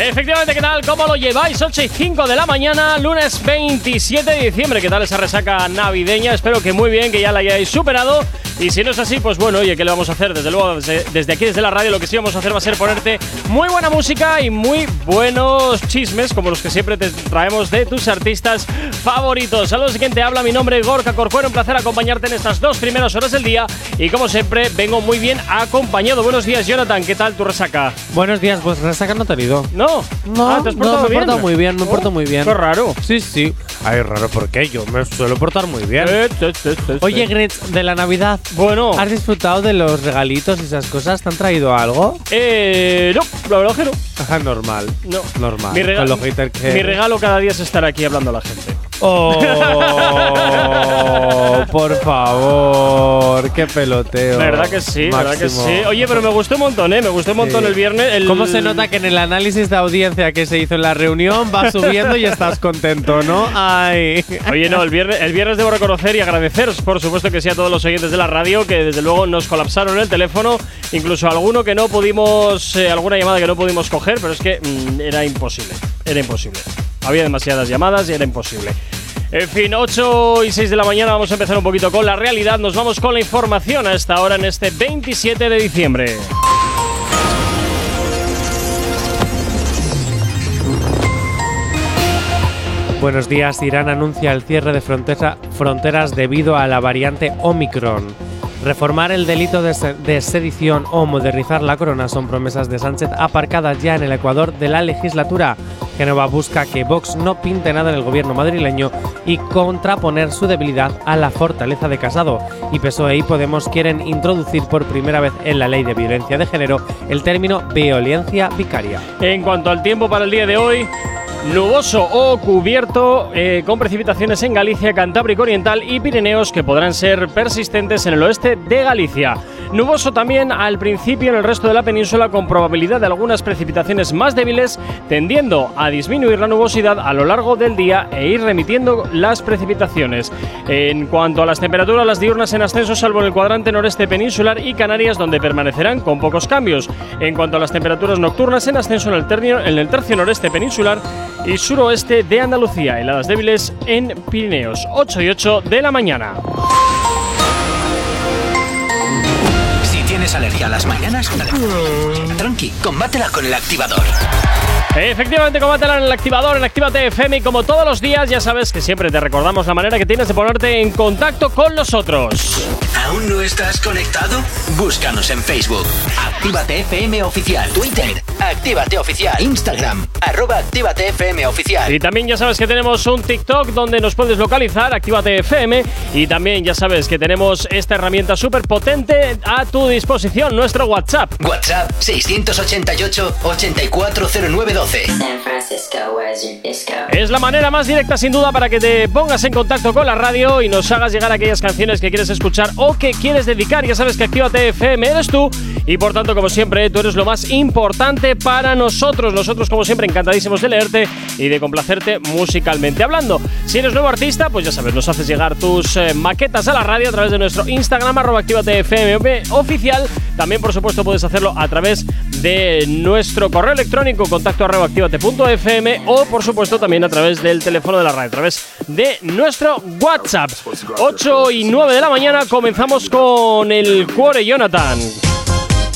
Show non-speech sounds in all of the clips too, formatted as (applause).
Efectivamente, ¿qué tal? ¿Cómo lo lleváis? 8 y 5 de la mañana, lunes 27 de diciembre. ¿Qué tal esa resaca navideña? Espero que muy bien, que ya la hayáis superado. Y si no es así, pues bueno, oye, ¿qué le vamos a hacer? Desde luego, desde, aquí, desde la radio, lo que sí vamos a hacer va a ser ponerte muy buena música y muy buenos chismes, como los que siempre te traemos de tus artistas favoritos. Saludos, quien te habla, mi nombre es Gorka Corcuero. Un placer acompañarte en estas dos primeras horas del día. Y como siempre, vengo muy bien acompañado. Buenos días, Jonathan. ¿Qué tal tu resaca? Buenos días, pues resaca no he tenido. No, no, ah, ¿te has portado me he portado muy bien, me he Oh, portado muy bien. Qué raro. Sí, sí. Ay, raro, ¿por qué? Yo me suelo portar muy bien. Eh, te, te, te, Oye. Gretz, de la Navidad, bueno, ¿has disfrutado de los regalitos y esas cosas? ¿Te han traído algo? eh, no, la verdad que no. Ajá, (laughs) normal. No. Normal. Mi, rega- Con los haters que- mi regalo cada día es estar aquí hablando a la gente. Oh, por favor, qué peloteo. ¿Verdad que sí? ¿Verdad que Máximo. sí? Oye, pero me gustó un montón, ¿eh? Me gustó un montón Sí. el viernes. el- ¿Cómo se nota que en el análisis de audiencia que se hizo en la reunión va (laughs) subiendo y estás contento, no? Ay. Oye, no, el viernes, el viernes debo reconocer y agradecer, por supuesto que sí, a todos los oyentes de la radio que desde luego nos colapsaron el teléfono, incluso alguno que no pudimos, eh, alguna llamada que no pudimos coger, pero es que mm, era imposible, era imposible. Había demasiadas llamadas y era imposible. En fin, 8 y 6 de la mañana vamos a empezar un poquito con la realidad, nos vamos con la información a esta hora en este 27 de diciembre. Buenos días. Irán anuncia el cierre de frontera- fronteras debido a la variante Omicron. Reformar el delito de, de sedición o modernizar la corona son promesas de Sánchez aparcadas ya en el Ecuador de la legislatura. Genova busca que Vox no pinte nada en el gobierno madrileño y contraponer su debilidad a la fortaleza de Casado. Y PSOE y Podemos quieren introducir por primera vez en la ley de violencia de género el término violencia vicaria. En cuanto al tiempo para el día de hoy, nuboso o cubierto, eh, con precipitaciones en Galicia, Cantábrico Oriental y Pirineos que podrán ser persistentes en el oeste de Galicia. Nuboso también al principio en el resto de la península con probabilidad de algunas precipitaciones más débiles, tendiendo a disminuir la nubosidad a lo largo del día e ir remitiendo las precipitaciones. En cuanto a las temperaturas, las diurnas en ascenso salvo en el cuadrante noreste peninsular y Canarias donde permanecerán con pocos cambios. En cuanto a las temperaturas nocturnas en ascenso en el, en el tercio noreste peninsular y suroeste de Andalucía, heladas débiles en Pirineos, 8 y 8 de la mañana. Si tienes alergia a las mañanas, tranqui, combátela con El Activador. Efectivamente, combátela en el activador, en Actívate FM y como todos los días ya sabes que siempre te recordamos la manera que tienes de ponerte en contacto con nosotros. ¿Aún no estás conectado? Búscanos en Facebook. Actívate FM Oficial. Twitter. Actívate Oficial. Instagram. Arroba Actívate FM Oficial. Y también ya sabes que tenemos un TikTok donde nos puedes localizar, Actívate FM. Y también ya sabes que tenemos esta herramienta súper potente a tu disposición, nuestro WhatsApp. WhatsApp 688-840912. San Francisco, where's your disco? Es la manera más directa sin duda para que te pongas en contacto con la radio y nos hagas llegar aquellas canciones que quieres escuchar o que quieres dedicar. Ya sabes que Actívate FM eres tú y por tanto, como siempre, tú eres lo más importante para nosotros. Nosotros, como siempre, encantadísimos de leerte y de complacerte musicalmente hablando. Si eres nuevo artista, pues ya sabes, nos haces llegar tus eh, maquetas a la radio a través de nuestro Instagram, arroba FM oficial. También, por supuesto, puedes hacerlo a través de nuestro correo electrónico, contacto activate.fm o, por supuesto, también a través del teléfono de la radio, a través de nuestro WhatsApp. 8 y 9 de la mañana comenzamos con el Cuore Jonathan.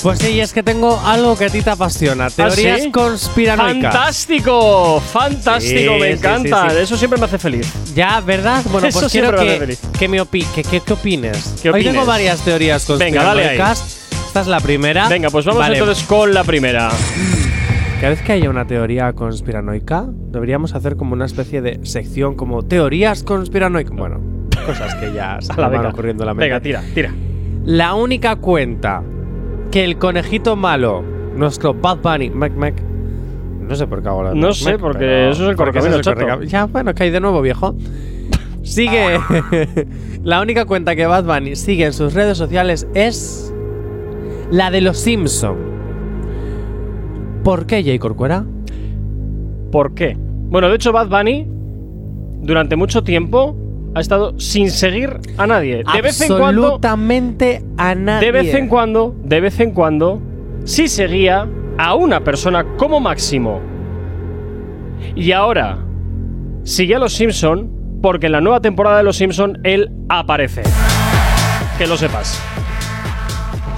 Pues sí, es que tengo algo que a ti te apasiona. Teorías ¿Ah, sí? conspiranoicas. ¡Fantástico! ¡Fantástico! Sí, me encanta. sí. Eso siempre me hace feliz. Ya, ¿verdad? Bueno, (laughs) Eso pues quiero que, que me opi que, que- que opines. ¿Qué Hoy opines? tengo varias teorías Venga, dale ahí. conspiranoicas. Esta es la primera. Venga, pues vamos Vale, entonces con la primera. Cada vez que haya una teoría conspiranoica, deberíamos hacer como una especie de sección como teorías conspiranoicas. Bueno, cosas que ya se (laughs) me van ocurriendo en la mente. Venga, tira, tira. La única cuenta que el conejito malo, nuestro Bad Bunny, Mac Mac, no sé por qué hago la No Mac sé, porque pero- eso es el correcamino es correcam- Ya, bueno, que hay de nuevo, viejo. Sigue. (laughs) la única cuenta que Bad Bunny sigue en sus redes sociales es la de los Simpson. ¿Por qué, Jay Corcuera? ¿Por qué? Bueno, de hecho, Bad Bunny durante mucho tiempo ha estado sin seguir a nadie. De vez en cuando. Absolutamente a nadie. De vez en cuando, de vez en cuando, sí seguía a una persona como máximo. Y ahora sigue a los Simpson porque en la nueva temporada de los Simpson él aparece. Que lo sepas.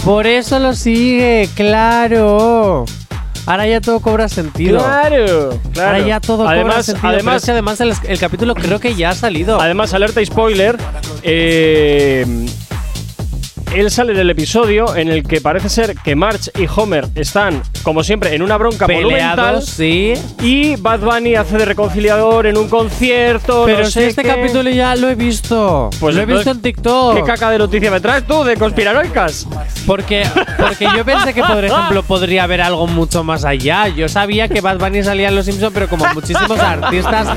Por eso lo sigue, claro. Ahora ya todo cobra sentido. Claro, claro. Ahora ya todo cobra además, sentido. Pero Además, es que además el, el capítulo creo que ya ha salido. Además, alerta y spoiler. eh, él sale del episodio en el que parece ser que Marge y Homer están, como siempre, en una bronca monumental. Peleados, sí. Y Bad Bunny hace de reconciliador en un concierto. Pero no si sé este qué. capítulo ya lo he visto. Pues lo he visto en TikTok. ¿Qué caca de noticia me traes tú de conspiranoicas? Porque, porque yo pensé que, por ejemplo, podría haber algo mucho más allá. Yo sabía que Bad Bunny salía en Los Simpsons, pero como muchísimos artistas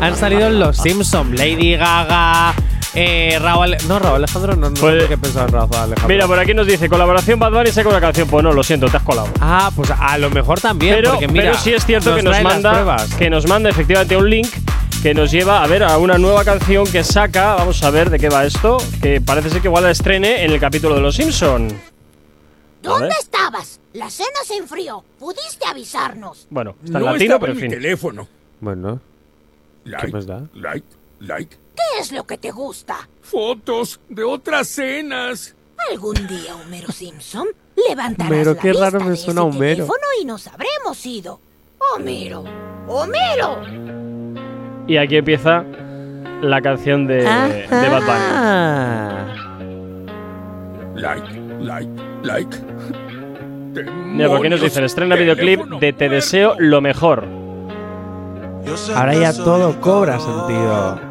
han salido en Los Simpsons. Lady Gaga, eh, Raúl... No, Raúl Alejandro, no, no sé Pues- qué en Raúl Alejandro. Mira, por aquí nos dice colaboración Bad Bunny saca una canción. Pues no, lo siento, te has colado. Ah, pues a lo mejor también, Pero, porque mira, pero sí es cierto que nos manda que nos manda efectivamente un link que nos lleva a ver a una nueva canción que saca. Vamos a ver de qué va esto. Que parece ser que igual la estrene en el capítulo de Los Simpson. ¿Dónde estabas? La cena se enfrió. Pudiste avisarnos. Bueno, está en no latino, estaba pero en en mi fin. teléfono. Bueno, Like, más da? like, like. ¿Qué es lo que te gusta? Fotos de otras cenas. Algún día Homero Simpson (laughs) levantarás Homero, la qué vista raro me de suena ese Homero. teléfono y nos habremos ido. Homero, Homero. Y aquí empieza la canción de, de Bad Bunny. Like, like, like. Mira, por aquí nos dicen, estrena videoclip de Te deseo lo mejor. Ahora ya todo cobra sentido.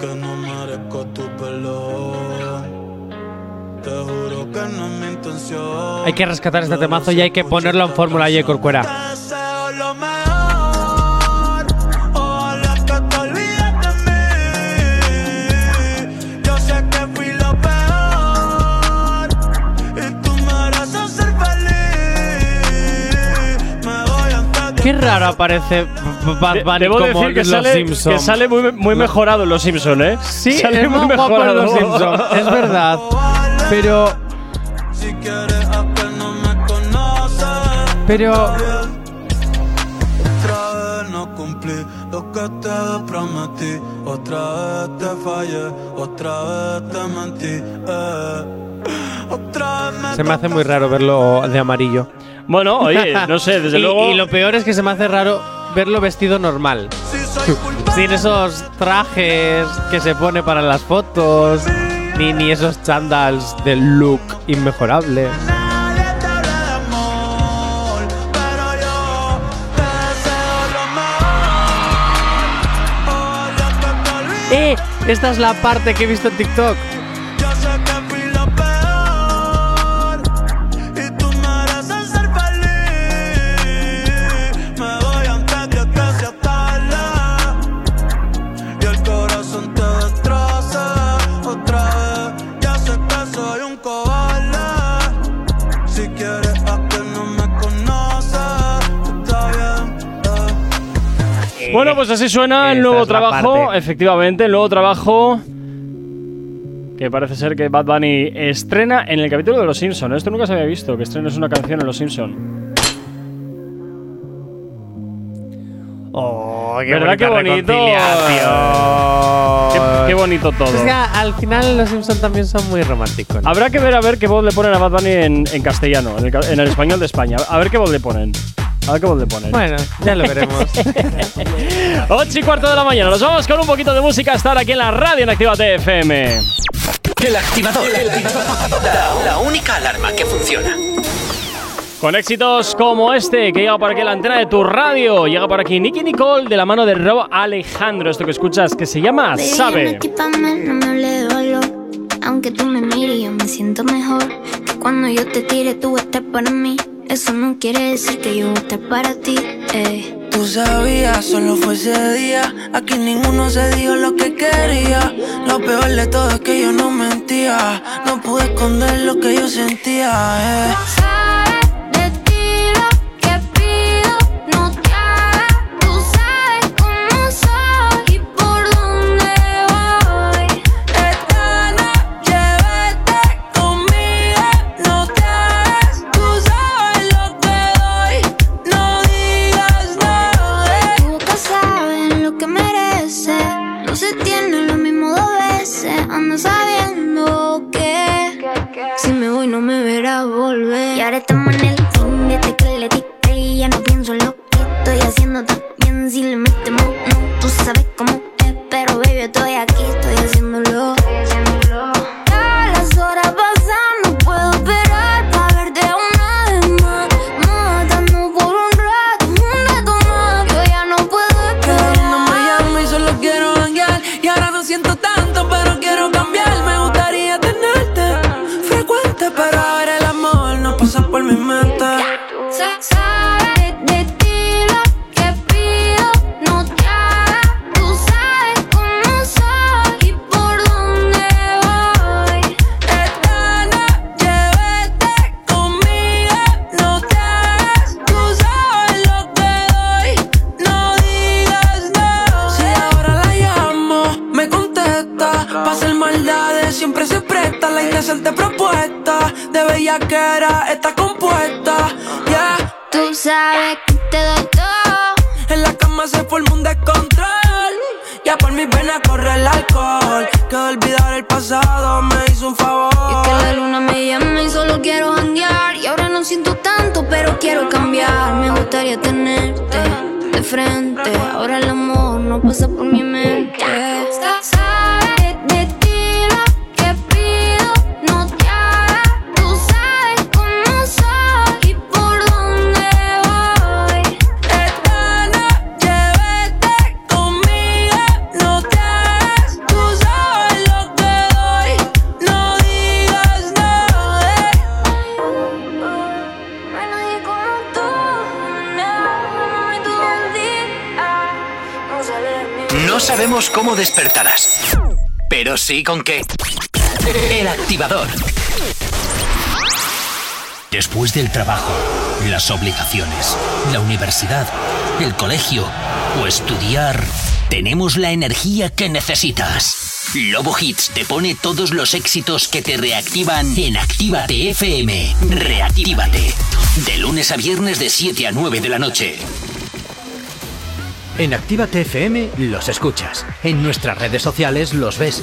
Que no merezco tu. Te juro que no es mi intención. Hay que rescatar este temazo y hay que ponerlo en Fórmula Corcuera. Y de Qué raro aparece Bad Bunny Debo como decir que Los sale, Simpsons. que sale muy, muy mejorado en Los Simpson, ¿eh? Sí, sale es más guapo en Los Simpsons, es verdad. Pero, pero, Otra vez no cumplí lo que te prometí. Otra vez te fallé, otra vez te mentí. Otra vez se me hace muy raro verlo de amarillo. Bueno, oye, no sé, desde (laughs) y, luego. y lo peor es que se me hace raro verlo vestido normal. Sin esos trajes que se pone para las fotos, ni, ni esos chandals del look inmejorable. De. ¡Eh! Esta es la parte que he visto en TikTok. Bueno, pues así suena el nuevo trabajo, parte. efectivamente, el nuevo trabajo que parece ser que Bad Bunny estrena en el capítulo de Los Simpson. Esto nunca se había visto, que estrenes una canción en Los Simpson. ¡Oh, qué ¿Verdad? Qué bonito. Qué, qué bonito todo. Es que al final los Simpsons también son muy románticos. ¿no? Habrá que ver a ver qué voz le ponen a Bad Bunny en, en castellano, en el, en el español de España. A ver qué voz le ponen. A ver qué voz le ponen. Bueno, ya lo veremos. (laughs) 8 y cuarto de la mañana. Nos vamos con un poquito de música a estar aquí en la radio en Activa FM. El activador. La, la única alarma que funciona. Con éxitos como este que llega por aquí la antena de tu radio. Llega por aquí Nicky Nicole de la mano de Rob Alejandro. Esto que escuchas que se llama Baby, Sabe. equipame, no me hable de valor. Aunque tú me mires, yo me siento mejor. Que cuando yo te tire, tú estés para mí. Eso no quiere decir que yo esté para ti. eh. Tú sabías, solo fue ese día. Aquí ninguno se dijo lo que quería. Lo peor de todo es que yo no mentía. No pude esconder lo que yo sentía. Eh. Y ahora estamos en el fin desde que le diste. Ya no pienso en lo que estoy haciendo tan bien. Si le metemos, no, tú sabes cómo es. Pero baby, estoy aquí sí con qué. El activador. Después del trabajo, las obligaciones, la universidad, el colegio o estudiar, tenemos la energía que necesitas. Lobo Hits te pone todos los éxitos que te reactivan en Actívate FM. Reactívate. De lunes a viernes de 7 a 9 de la noche. En Actívate FM los escuchas. En nuestras redes sociales los ves.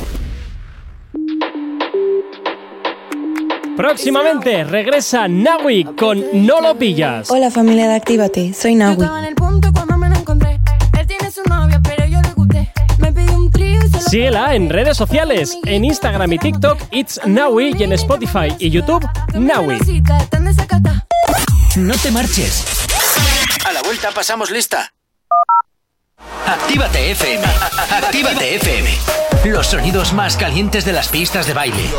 Próximamente regresa Nawi con No lo pillas. Hola familia de Actívate, soy Yo Nahui. estaba en el punto cuando me lo encontré. Él tiene su novia, pero yo le gusté. Me pidió un trío y se lo Síguela en redes sociales, en Instagram y TikTok, It's Nawi y en Spotify y YouTube, Nawi. No te marches. A la vuelta pasamos lista. Actívate FM. Actívate FM. Los sonidos más calientes de las pistas de baile.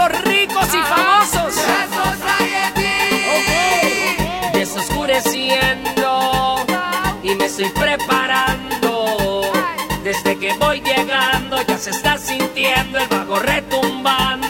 Los ricos y famosos. Desoscureciendo y me estoy preparando. Desde que voy llegando ya se está sintiendo el vago retumbando.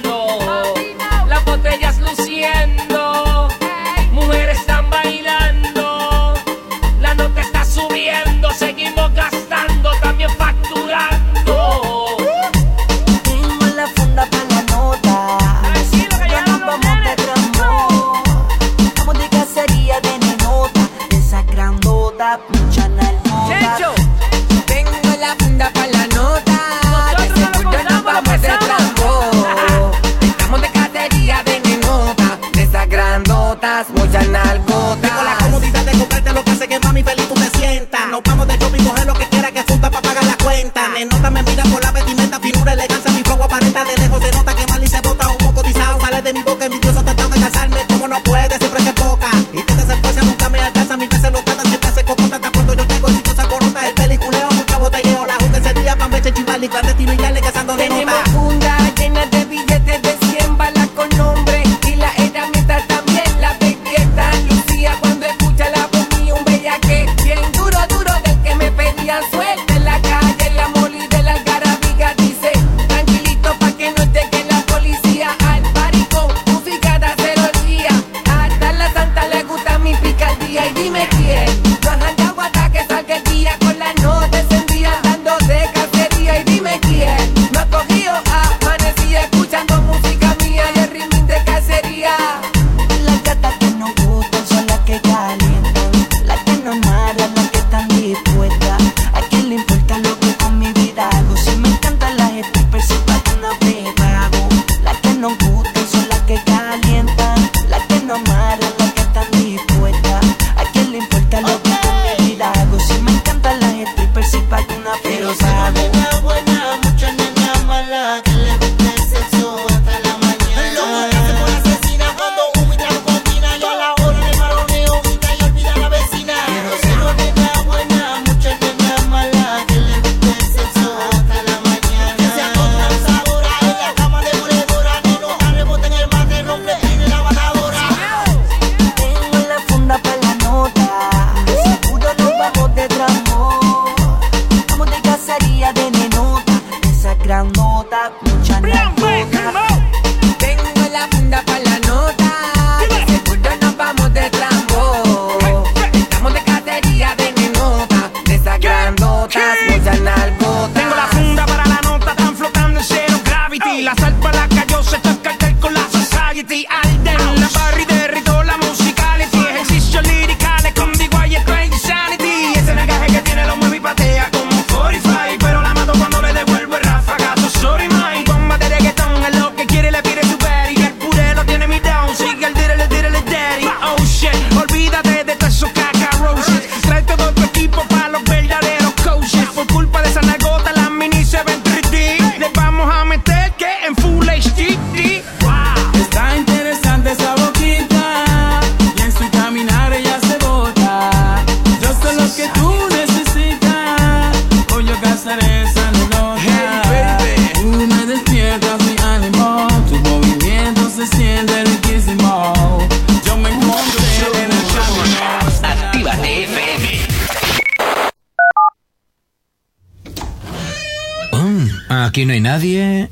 Aquí no hay nadie.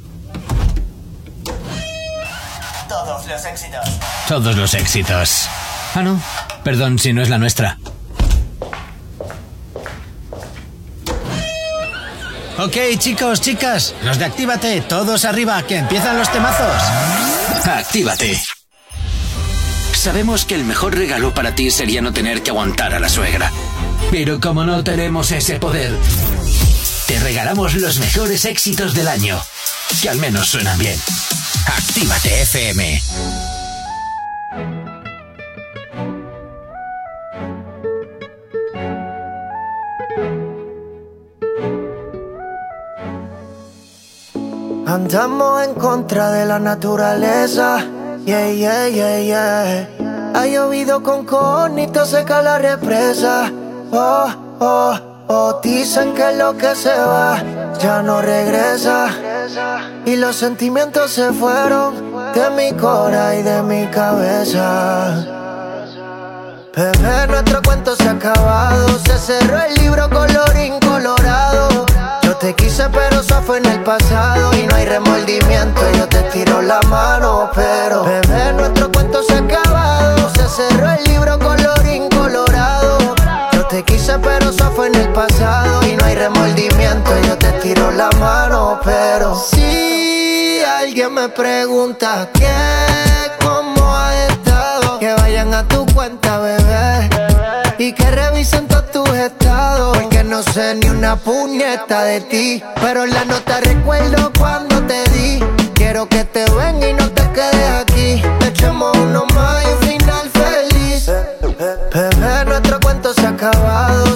Todos los éxitos. Todos los éxitos. Ah, no. Perdón si no es la nuestra. Ok, chicos, chicas, los de Actívate, todos arriba, que empiezan los temazos. Actívate. Sabemos que el mejor regalo para ti sería no tener que aguantar a la suegra. Pero como no tenemos ese poder, te regalamos los mejores éxitos del año, que al menos suenan bien. Actívate FM. Andamos en contra de la naturaleza. Yeah, yeah, yeah, yeah. Ha llovido con conito, seca la represa. Oh, oh, oh. Dicen que lo que se va ya no regresa. Y los sentimientos se fueron de mi cora y de mi cabeza. Bebé, nuestro cuento se ha acabado. Se cerró el libro colorín colorado. Yo te quise, pero eso fue en el pasado. Y no hay remordimiento, yo te tiro la mano. Pero, bebé, nuestro cuento se ha acabado. Se cerró el libro colorín colorado. Quise, pero eso fue en el pasado. Y no hay remordimiento, yo te tiro la mano. Pero, si alguien me pregunta qué, cómo ha estado, que vayan a tu cuenta, bebé. Y que revisen todos tus estados. Porque no sé ni una puñeta de ti. Pero la nota recuerdo cuando te di. Quiero que te venga y no te quedes aquí. Echemos uno más y un final feliz. Bebé, ha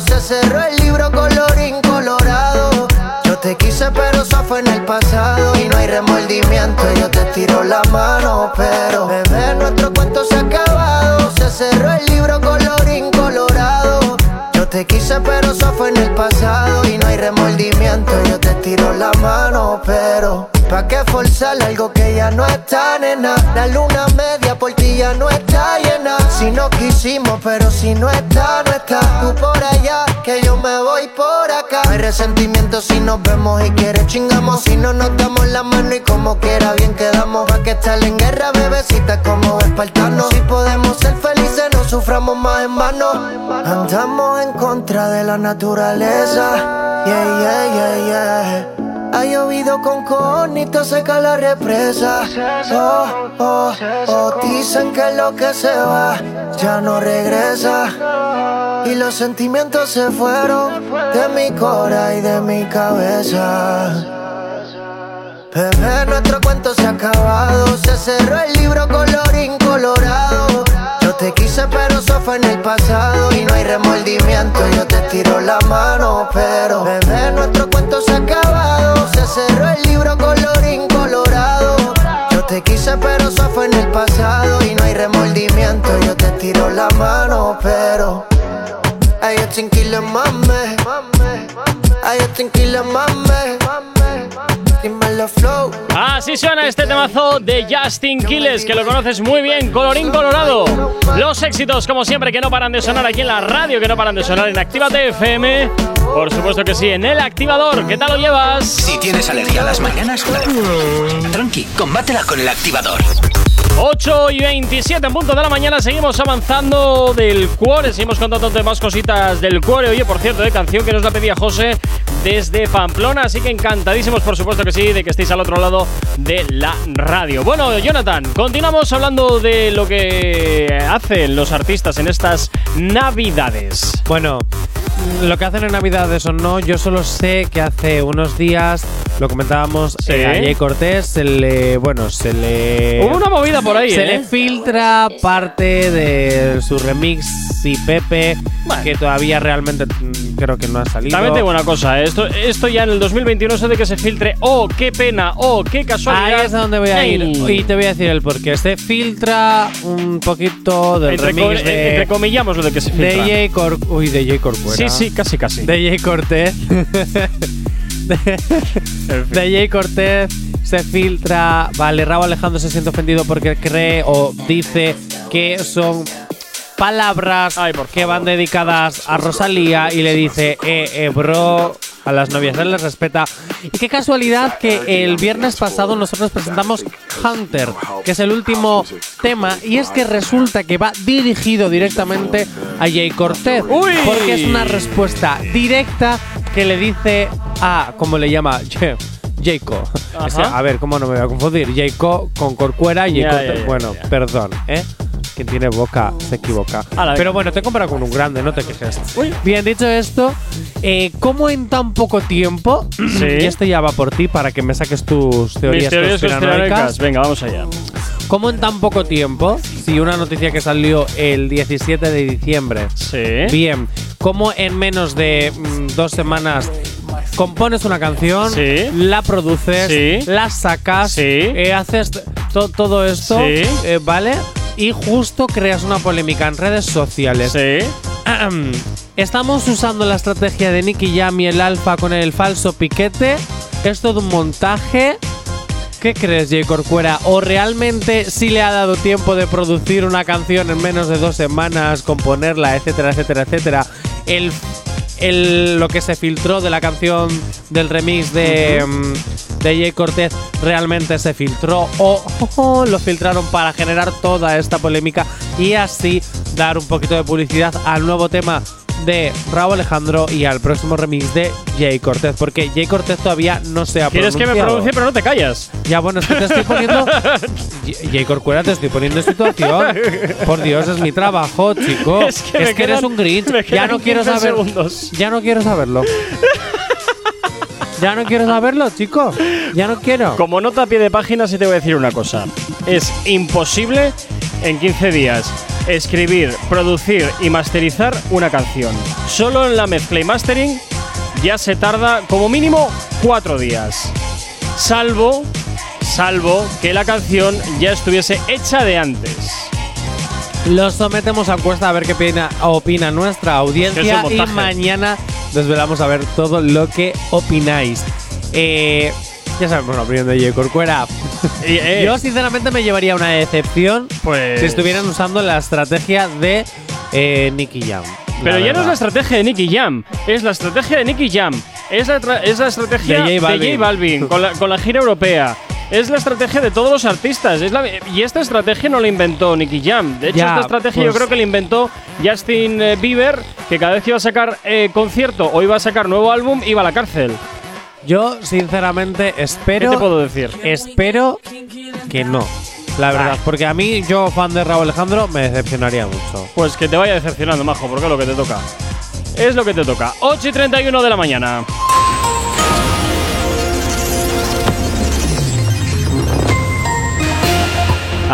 Se cerró el libro colorín colorado. Yo te quise, pero eso fue en el pasado. Y no hay remordimiento, yo te tiro la mano. Pero, bebé, nuestro cuento se ha acabado. Se cerró el libro. Yo te quise, pero eso fue en el pasado. Y no hay remordimiento, yo te tiro la mano. Pero, ¿pa' qué forzar algo que ya no está, nena? La luna media por ti ya no está llena. Si no quisimos, pero si no está, no está. Tú por allá, que yo me voy por acá. No hay resentimiento si nos vemos y quieres chingamos. Si no nos damos la mano y como quiera bien quedamos. Pa' que estar en guerra, bebecita, como espartanos. Si podemos ser felices, no suframos más en vano. Andamos en contra de la naturaleza. Yeah, yeah, yeah, yeah. Ha llovido con conito, seca la represa. Oh, oh, oh. Dicen que lo que se va ya no regresa. Y los sentimientos se fueron de mi cora y de mi cabeza. Bebé, nuestro cuento se ha acabado. Se cerró el libro colorín colorado. Te quise, pero eso fue en el pasado. Y no hay remordimiento, yo te tiro la mano. Pero, bebé, nuestro cuento se ha acabado. Se cerró el libro colorín colorado. Yo te quise, pero eso fue en el pasado. Y no hay remordimiento, yo te tiro la mano. Pero, ay, yo tranquila, mame. Ay, yo tranquila, mame. Así suena este temazo de Justin Quiles, que lo conoces muy bien, colorín colorado. Los éxitos, como siempre, que no paran de sonar aquí en la radio, que no paran de sonar en Actívate FM. Por supuesto que sí, en el activador. ¿Qué tal lo llevas? Si tienes alergia a las mañanas, tranqui, combátela con el activador. 8 y 27 en punto de la mañana, seguimos avanzando del cuore, seguimos contándote más cositas del cuore. Oye, por cierto, de canción que nos la pedía José desde Pamplona, así que encantadísimos, por supuesto que sí, de que estéis al otro lado de la radio. Bueno, Jonathan, continuamos hablando de lo que hacen los artistas en estas navidades. Bueno, lo que hacen en Navidades o no, yo solo sé que hace unos días, lo comentábamos, Sí. eh, a Jay Cortés, se le. Bueno, se le. Hubo una movida por ahí, Se ¿eh? le filtra parte de su remix y Pepe, que todavía realmente mm, creo que no ha salido. También te digo una cosa, ¿eh? esto, esto ya en el 2021 eso de que se filtre, oh, qué pena, oh, qué casualidad. Ahí es a donde voy a ir. Y te voy a decir el porqué. Se filtra un poquito del Entre, remix co- de. entre comillamos lo de que se filtra. de Jay Cor Uy, de Jay Corcuera. Sí, sí, casi, casi. Cortez. de, de Jay Cortez se filtra. Vale, Raúl Alejandro se siente ofendido porque cree o dice que son palabras que van dedicadas a Rosalía y le dice, eh, eh, bro, a las novias él les respeta. Y qué casualidad que el viernes pasado nosotros presentamos Hunter, que es el último tema, y es que resulta que va dirigido directamente a Jay Cortez, porque es una respuesta directa que le dice a, ¿cómo le llama? (laughs) Jayco. O sea, a ver, ¿cómo no me voy a confundir? Jayco con Corcuera y Bueno, perdón, ¿eh? Quien tiene boca se equivoca. Pero bueno, te he comparado con un grande, no te quejes. Bien, dicho esto, eh, ¿cómo en tan poco tiempo? (clears throat) Sí. Y esto ya va por ti para que me saques tus teorías teorías conspiranoicas. Venga, vamos allá. ¿Cómo en tan poco tiempo? Si una noticia que salió el 17 de diciembre. Sí. Bien. ¿Cómo en menos de mm, dos semanas compones una canción, Sí. la produces, Sí. la sacas, Sí. eh, haces to- todo esto, eh, ¿vale? Y justo creas una polémica en redes sociales. Sí. Estamos usando la estrategia de Nicky Jam y el Alfa con el falso piquete. Es todo un montaje. ¿Qué crees, Jay Corcuera? ¿O realmente sí le ha dado tiempo de producir una canción en menos de dos semanas, componerla, etcétera, etcétera, etcétera? El, el- lo que se filtró de la canción del remix de, mm, de Jay Cortez realmente se filtró. O lo filtraron para generar toda esta polémica y así dar un poquito de publicidad al nuevo tema de Raúl Alejandro y al próximo remix de Jay Cortez, porque Jay Cortez todavía no se ha Quieres que me pronuncie, pero no te callas. Ya, bueno, es que te estoy poniendo. (laughs) Jay Corcuera, te estoy poniendo en situación. Por Dios, es mi trabajo, chico. Es (laughs) Es que quedan- eres un Grinch. Ya no quiero 15 saber. segundos. Ya no quiero saberlo. ya no quiero saberlo, chico. Ya no quiero. Como nota a pie de página, sí te voy a decir una cosa. Es imposible en 15 días escribir, producir y masterizar una canción. Solo en la mezcla y mastering ya se tarda como mínimo 4 días. Salvo, salvo que la canción ya estuviese hecha de antes. Los sometemos a encuesta a ver qué opina, opina nuestra audiencia y mañana desvelamos a ver todo lo que opináis. Eh, ya sabemos la opinión de Corcuera. (laughs) Eh, Yo sinceramente me llevaría una decepción Pues- si estuvieran usando la estrategia de eh, Nicky Jam. Pero ya no es la estrategia de Nicky Jam, es la estrategia de Nicky Jam. Es la, es la estrategia De de J Balvin. Con, la, con la gira europea. Es la estrategia de todos los artistas. Es la- y esta estrategia no la inventó Nicky Jam. De hecho, Ya, esta estrategia yo pues- creo que la inventó Justin eh, Bieber, que cada vez que iba a sacar eh, concierto o iba a sacar nuevo álbum, iba a la cárcel. Yo sinceramente espero. ¿Qué te puedo decir? Espero que no. La verdad, porque a mí, yo fan de Raúl Alejandro, me decepcionaría mucho. Pues que te vaya decepcionando, majo, porque es lo que te toca. Es lo que te toca. 8 y 31 de la mañana.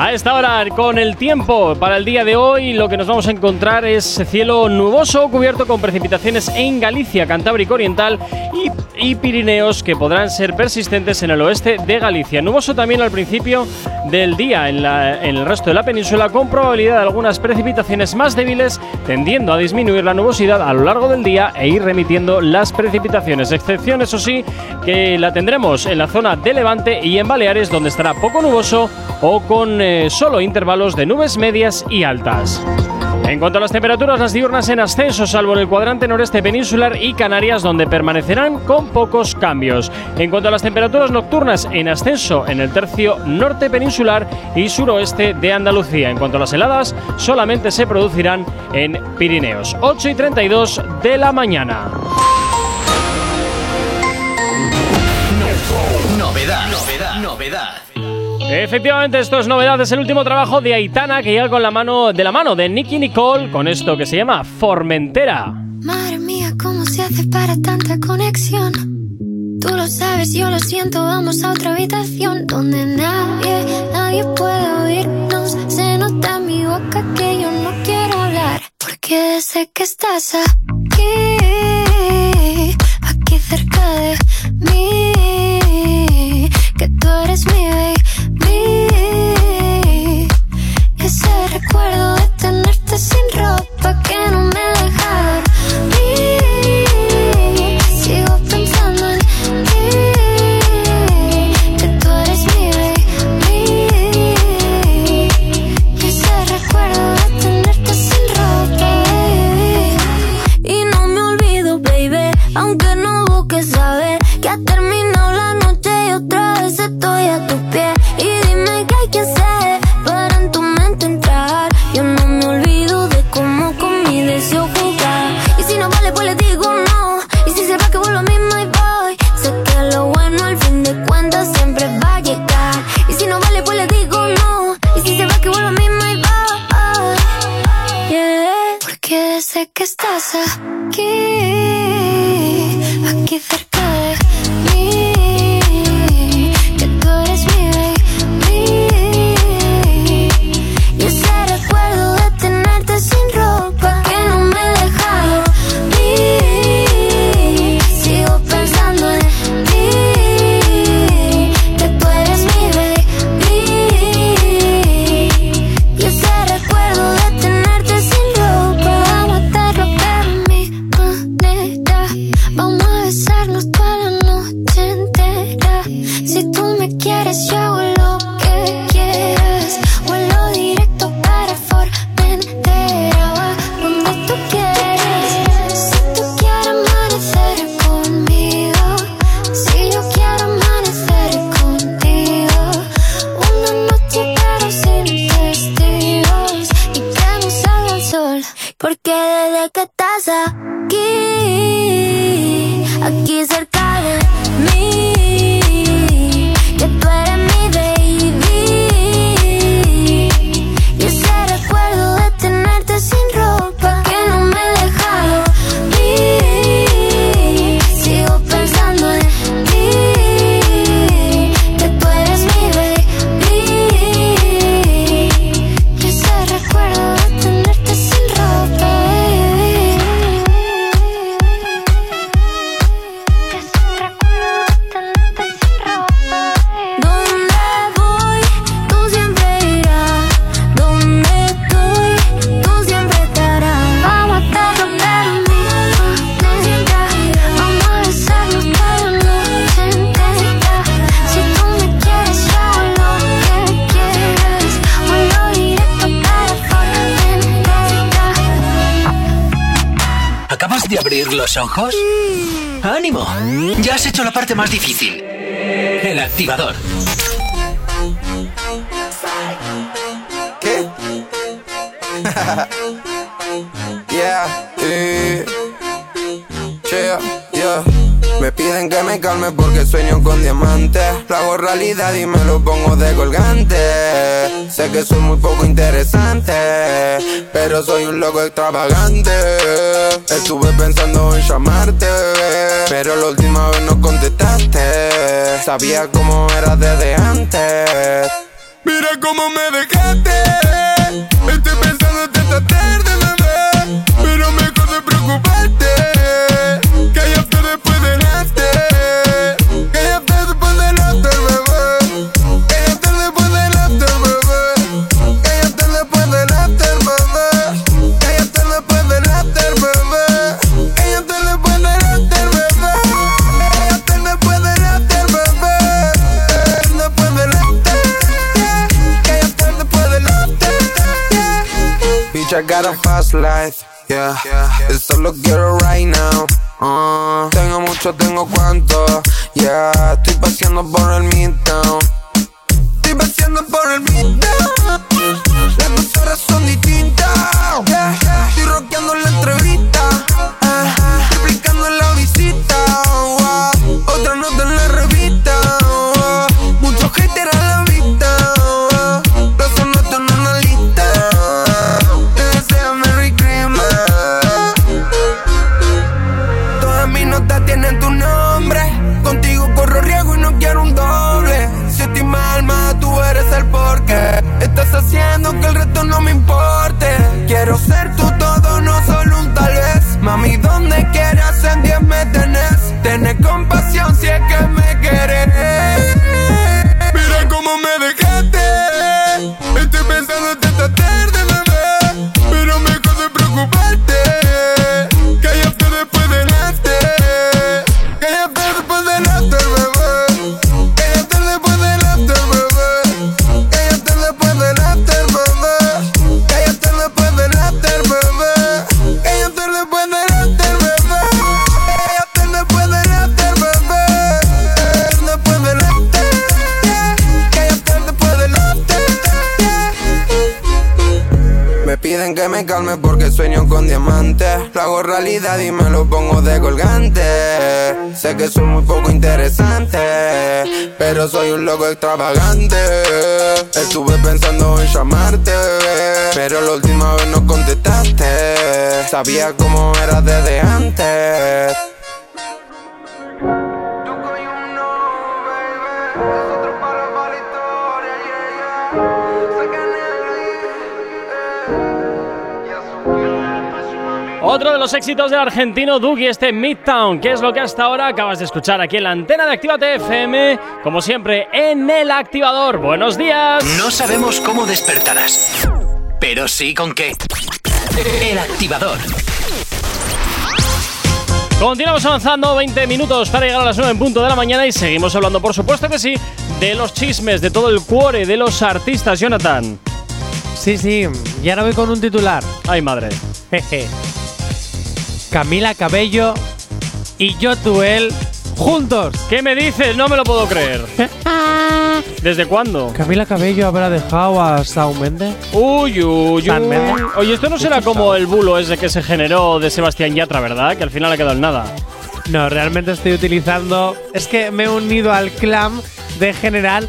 A esta hora, con el tiempo para el día de hoy, lo que nos vamos a encontrar es cielo nuboso, cubierto con precipitaciones en Galicia, Cantábrico Oriental y Pirineos que podrán ser persistentes en el oeste de Galicia. Nuboso también al principio del día en, en el resto de la península con probabilidad de algunas precipitaciones más débiles tendiendo a disminuir la nubosidad a lo largo del día e ir remitiendo las precipitaciones. Excepción, eso sí, que la tendremos en la zona de Levante y en Baleares donde estará poco nuboso o con eh, solo intervalos de nubes medias y altas. En cuanto a las temperaturas, las diurnas en ascenso, salvo en el cuadrante noreste peninsular y Canarias, donde permanecerán con pocos cambios. En cuanto a las temperaturas nocturnas, en ascenso en el tercio norte peninsular y suroeste de Andalucía. En cuanto a las heladas, solamente se producirán en Pirineos. 8 y 32 de la mañana. Efectivamente, esto es novedad, es el último trabajo de Aitana que llega con la mano de la mano de Nicky Nicole con esto que se llama Formentera. Madre mía, ¿cómo se hace para tanta conexión? Tú lo sabes, yo lo siento, vamos a otra habitación donde nadie, nadie puede oírnos. Se nota en mi boca que yo no quiero hablar, porque sé que estás aquí, aquí cerca de mí, que tú eres mi baby. Recuerdo de tenerte sin ropa que no me realidad y me lo pongo de colgante. Sé que soy muy poco interesante, pero soy un loco extravagante. Estuve pensando en llamarte, pero la última vez no contestaste. Sabía cómo era desde antes. Mira cómo me life. Yeah, esto lo quiero right now. Uh, tengo mucho, tengo cuánto. Estuve pensando en llamarte, pero la última vez no contestaste. Sabía cómo eras desde antes. Los éxitos del argentino Dougie, este Midtown, que es lo que hasta ahora acabas de escuchar aquí en la antena de Actívate FM, como siempre, en el activador. ¡Buenos días! No sabemos cómo despertarás, pero sí con qué. El activador. Continuamos avanzando 20 minutos para llegar a las 9 en punto de la mañana y seguimos hablando, por supuesto que sí, de los chismes, de todo el cuore de los artistas, Jonathan. Sí, sí, y ahora voy con un titular. Ay, madre. Jeje. Camila Cabello y Yotuel juntos. ¿Qué me dices? No me lo puedo creer. (laughs) ¿Desde cuándo? Camila Cabello habrá dejado a Shawn Mendes. Uy, uy, San uy. Mendes. Oye, esto no será como el bulo ese que se generó de Sebastián Yatra, ¿verdad? Que al final ha quedado en nada. No, realmente estoy utilizando. Es que me he unido al clan de generar,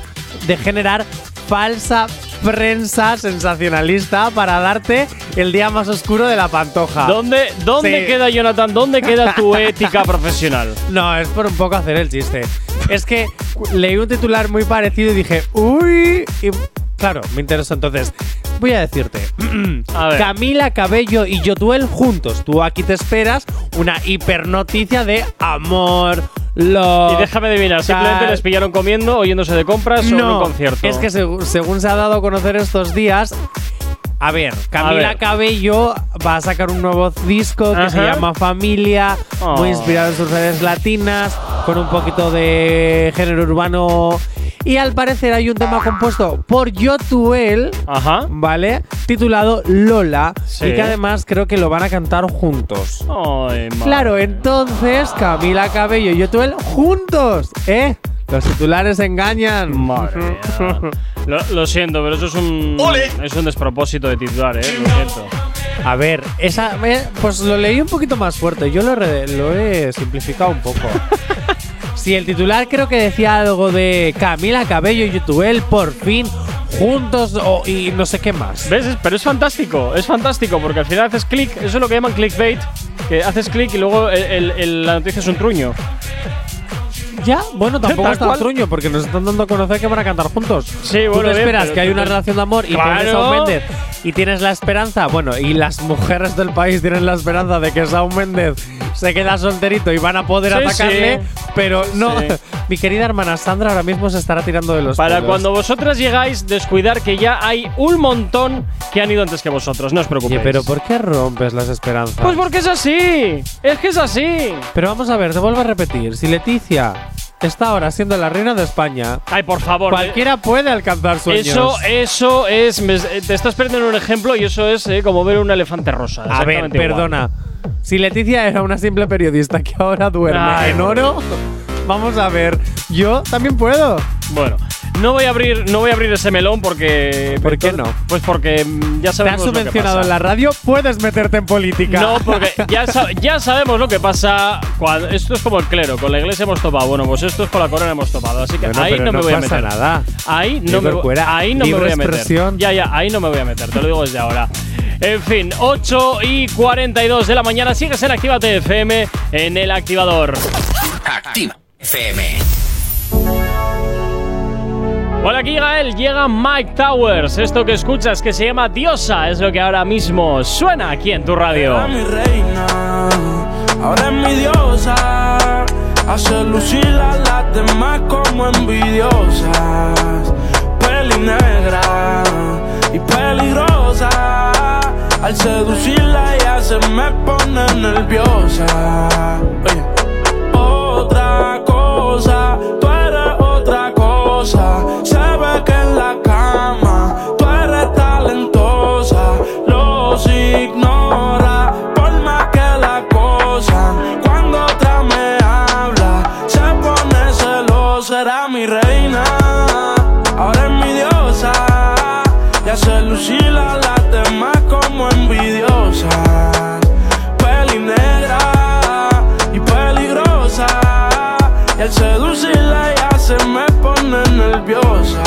de generar falsa prensa sensacionalista para darte el día más oscuro de la pantoja. ¿Dónde, dónde Sí. queda, Jonathan? ¿Dónde queda tu (laughs) ética profesional? No, es por un poco hacer el chiste. Es que leí un titular muy parecido y dije, uy. Y claro, me interesó entonces. Voy a decirte. (clears throat) A. Camila Cabello y Yotuel juntos. Tú aquí te esperas una hipernoticia de amor, love. Y déjame adivinar, simplemente les pillaron comiendo, oyéndose de compras o en un concierto. Es que según se ha dado a conocer estos días. A ver, Camila ver. Cabello va a sacar un nuevo disco que se llama Familia, Oh. muy inspirado en sus redes latinas, con un poquito de género urbano. Y al parecer hay un tema compuesto por Yotuel, Ajá. ¿vale? Titulado Lola, Sí. y que además creo que lo van a cantar juntos. Ay. Claro, entonces Camila Cabello y Yotuel juntos, ¿eh? Los titulares engañan. Madre mía. Lo, lo siento, pero eso es un. Es un despropósito de titular, ¿eh? Lo siento. A ver, esa, eh, pues lo leí un poquito más fuerte. Yo lo, re- lo he simplificado un poco. (laughs) si el titular creo que decía algo de Camila Cabello y Yotuel por fin juntos o- y no sé qué más. ¿Ves? Es- Pero es fantástico, es fantástico, porque al final haces clic, eso es lo que llaman clickbait, que haces clic y luego el- el- el- la noticia es un truño. Ya, bueno, (laughs) tampoco está truño porque nos están dando a conocer que van a cantar juntos. Sí, Tú bueno, te bien, esperas que hay una relación de amor y pones Shawn Mendes y tienes la esperanza, bueno, y las mujeres del país tienen la esperanza de que Shawn Mendes (laughs) se queda solterito y van a poder Sí, atacarle, sí. pero no. (laughs) Mi querida hermana Sandra ahora mismo se estará tirando de los Para pelos. cuando vosotras llegáis, descuidar que ya hay un montón que han ido antes que vosotros, no os preocupéis. Oye, pero ¿por qué rompes las esperanzas? Pues porque es así, es que es así. Pero vamos a ver, te vuelvo a repetir. Si Leticia está ahora siendo la reina de España. Ay, por favor. Cualquiera puede alcanzar sueños. Eso, eso es. me- te estás perdiendo un ejemplo y eso es eh, como ver un elefante rosa. A ver, igual. perdona. Si Leticia era una simple periodista que ahora duerme Ay, en oro, vamos a ver. Yo también puedo. Bueno, no voy a abrir, no voy a abrir ese melón porque. ¿Por qué no? Pues porque ya Te sabemos has lo que subvencionado pasa. en la radio, puedes meterte en política. No, (laughs) porque ya, ya sabemos lo que pasa cuando. Esto es como el clero, con la iglesia hemos topado. Bueno, pues esto es con la corona hemos topado. Así que Bueno, ahí pero no me no voy a pasa meter. nada. Ahí no, me, ahí no me voy a meter. expresión. Ya, ya, ahí no me voy a meter, te lo digo desde ahora. En fin, 8 y 42 de la mañana. Sigues en Actívate FM en el activador. Activa FM. Hola, aquí él, llega Mike Towers. Esto que escuchas que se llama Diosa es lo que ahora mismo suena aquí en tu radio. Era mi reina, ahora es mi diosa. Hace lucir a las demás como envidiosas. Peli negra y peligrosa. Al seducirla ella se me pone nerviosa. Oye. Otra cosa, tú eres otra cosa. Se ve que en la cama tú eres talentosa. Los ignora por más que la cosa. Cuando otra me habla, se pone celosa. Era mi reina, ahora es mi diosa. Y hace lucir a las demás como envidiosas. Peli negra y peligrosa. Y al seducirla nerviosa.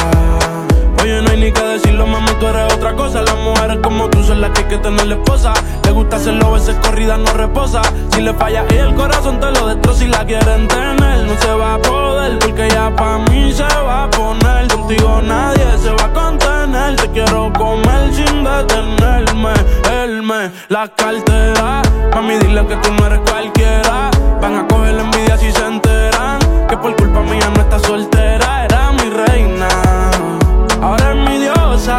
Oye, no hay ni que decirlo, mamá, tú eres otra cosa. Las mujeres como tú son las que hay que tener la esposa. Le gusta hacerlo, veces corrida no reposa. Si le falla y el corazón te lo destroza. Si la quieren tener, no se va a poder. Porque ya pa' mí se va a poner. Contigo nadie se va a contener. Te quiero comer sin detenerme. Él me la cartera. Mami, dile que tú no eres cualquiera. Van a coger la envidia si se enteran. Que por culpa mía no está soltera. Mi reina. Ahora es mi diosa.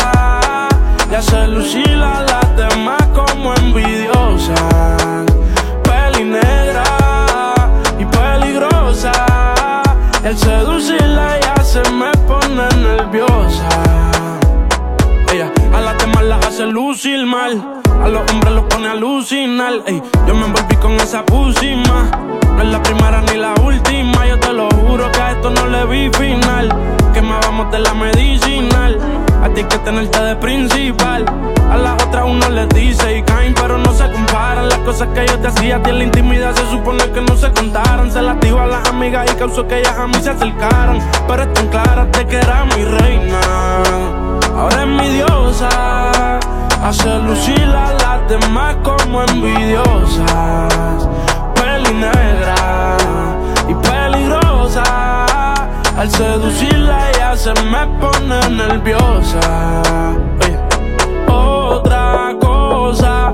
Y hace lucir a las demás como envidiosas. Peli negra y peligrosa. Al seducirla ya se me pone nerviosa. Hace lucir mal. A los hombres los pone a alucinar. Ey, yo me envolví con esa pusima. No es la primera ni la última. Yo te lo juro que a esto no le vi final. Que más vamos de la medicinal. A ti hay que tenerte de principal. A las otras uno les dice y caen, pero no se comparan. Las cosas que yo te hacía a ti en la intimidad se supone que no se contaran. Se las digo a las amigas y causó que ellas a mí se acercaran. Pero están claras de que era mi reina. Ahora es mi diosa. Demás como envidiosas. Peli negra y peligrosa. Al seducirla ella se me pone nerviosa. Otra cosa,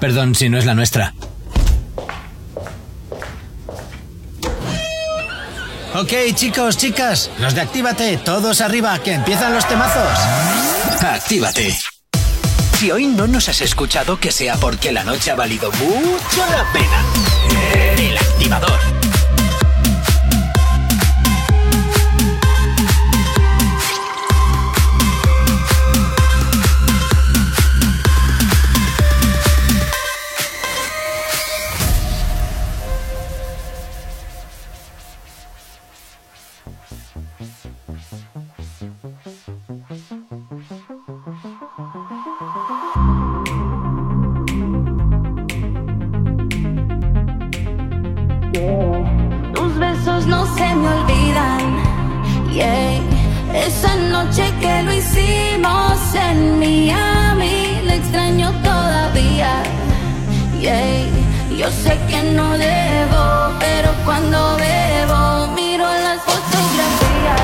Perdón si no es la nuestra. Ok, chicos, chicas, los de Actívate, todos arriba, que empiezan los temazos. Actívate. Si hoy no nos has escuchado, que sea porque la noche ha valido mucho la pena. El activador. Sé que no debo, pero cuando bebo miro las fotografías.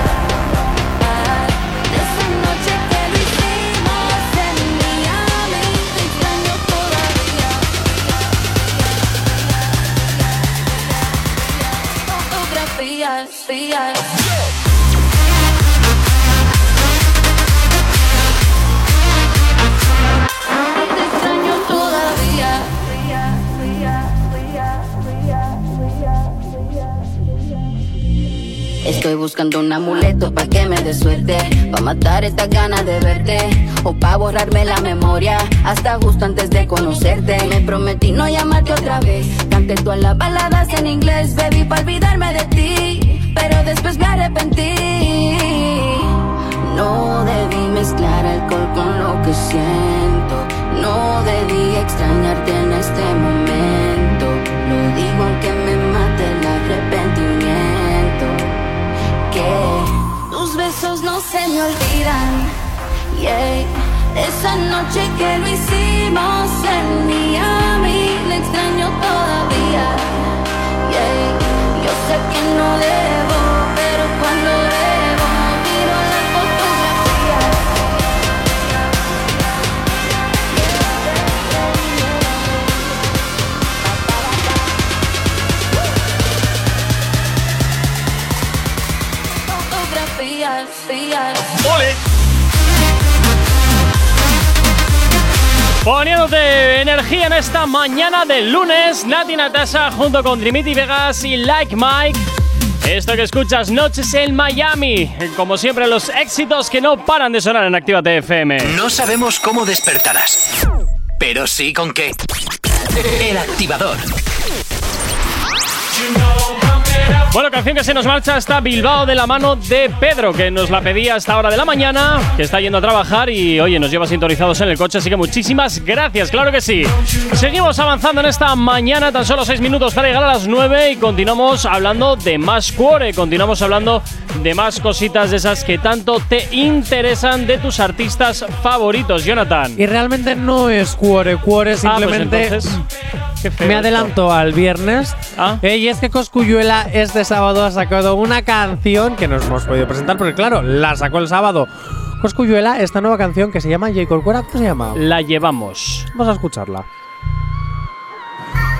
De esa noche que lo hicimos en Miami. Le extraño todavía. Fotografías, fotografías. Estoy buscando un amuleto pa' que me dé suerte. Pa' matar estas ganas de verte. O pa' borrarme la memoria. Hasta justo antes de conocerte. Me prometí no llamarte otra vez. Canté todas las baladas en inglés Baby, pa' olvidarme de ti. Pero después me arrepentí. No debí mezclar alcohol con lo que siento. No debí extrañarte en este momento me olvidan. Yeah. Esa noche que lo hicimos en Miami, le extraño todavía. Yeah. Yo sé que no debo, Fotografías. Poniéndote energía en esta mañana del lunes, Nati Natasha junto con Dimitri Vegas y Like Mike. Esto que escuchas, Noches en Miami. Como siempre, los éxitos que no paran de sonar en Actívate FM. No sabemos cómo despertarás, pero sí con qué. El activador. Bueno, canción que se nos marcha hasta Bilbao de la mano de Pedro, que nos la pedía a esta hora de la mañana, que está yendo a trabajar y, oye, nos lleva sintonizados en el coche, así que muchísimas gracias, claro que sí. Seguimos avanzando en esta mañana, tan solo seis minutos para llegar a las 9 y continuamos hablando de más cuore, continuamos hablando de más cositas de esas que tanto te interesan de tus artistas favoritos, Jonathan. Y realmente no es cuore, cuore Ah, pues simplemente entonces, me esto. adelanto al viernes. Eh, y es que Coscuyuela este sábado ha sacado una canción que no hemos podido presentar, porque claro, la sacó el sábado. Coscuyuela, esta nueva canción que se llama J. Corcuera, ¿cómo se llama? La llevamos. Vamos a escucharla.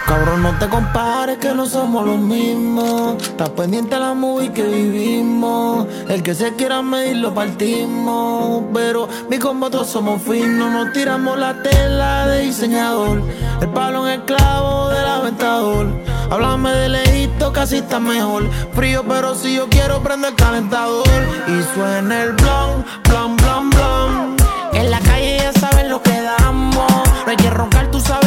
Cabrón, no te compares que no somos los mismos. Estás pendiente a la movie que vivimos. El que se quiera medir lo partimos. Pero mi combo somos finos. Nos tiramos la tela de diseñador. El palo en el clavo del aventador. Háblame de lejito, casi está mejor. Frío, pero si yo quiero prender el calentador. Y suena el blon, blon, blon, blon. En la calle ya saben lo que damos. No hay que roncar, tú sabes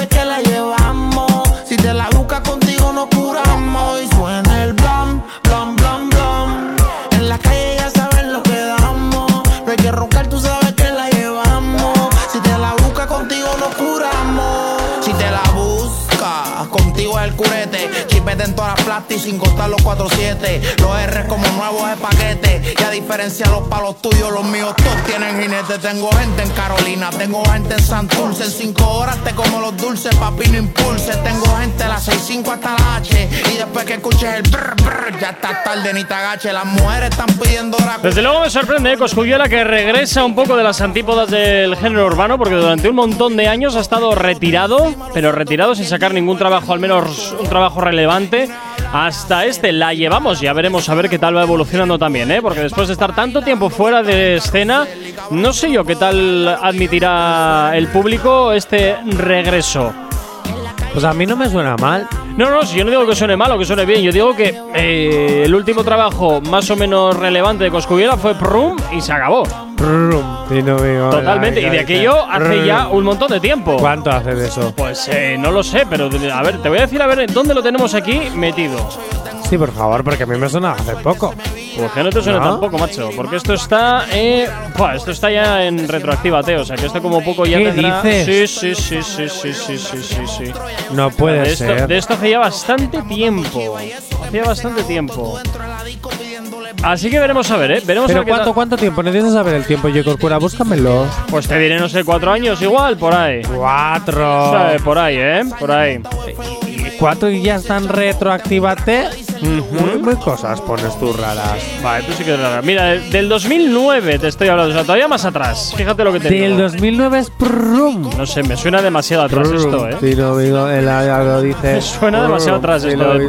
contigo es el curete. Chipete en todas las plastic sin contar los 4-7. Los R como nuevos espaguetes. Y a diferencia de los palos tuyos, los míos todos tienen jinete. Tengo gente en Carolina, tengo gente en Santurce. En 5 horas te como los dulces, papi, no impulse. Tengo gente de las 6-5 hasta la H. Y después que escuches el brr, brr, ya está tarde, ni te agache. Las mujeres están pidiendo hora. Desde luego me sorprende, ¿eh? Que regresa un poco de las antípodas del género urbano, porque durante un montón de años ha estado retirado, pero retirado sin sacar ningún trabajo, al menos un trabajo relevante. Hasta este la llevamos, ya veremos a ver qué tal va evolucionando también, ¿eh? porque después de estar tanto tiempo fuera de escena, no sé yo qué tal admitirá el público este regreso. Pues a mí no me suena mal. No, no, si yo no digo que suene mal o que suene bien, yo digo que eh, el último trabajo más o menos relevante de Coscubiela fue Prum y se acabó. Y no digo, Totalmente, y de aquello hace ya un montón de tiempo. ¿Cuánto hace de eso? Pues eh, no lo sé, pero a ver, te voy a decir a ver dónde lo tenemos aquí metido. Basti, por favor, porque a mí me suena hace poco. Pues que no te suena ¿No? tampoco, macho. Porque esto está. Eh, buah, esto está ya en retroactiva, Teo. O sea, que esto como poco ya ¿Qué tendrá. Dices? Sí, sí, sí, sí, sí, sí, sí, sí, No puede de ser. Esto, de esto hace ya bastante tiempo. Hacía bastante tiempo. Así que veremos a ver, ¿eh? Veremos Pero a ver cuánto, ¿cuánto tiempo? Necesitas saber el tiempo, Yo Corcura, búscamelo. Pues te diré, no sé, cuatro años igual, por ahí. Cuatro. O sea, por ahí, ¿eh? Por ahí. ¿Y cuatro y ya están retroactivate? Muy, muy cosas pones tú raras. Vale, tú sí que eres rara. Mira, del- del 2009 te estoy hablando, o sea, todavía más atrás. Fíjate lo que te Del digo. 2009 es prum. No sé, me suena demasiado atrás esto, ¿eh? Sí, no, digo, el lo dice. Me suena demasiado atrás Sí, esto lo de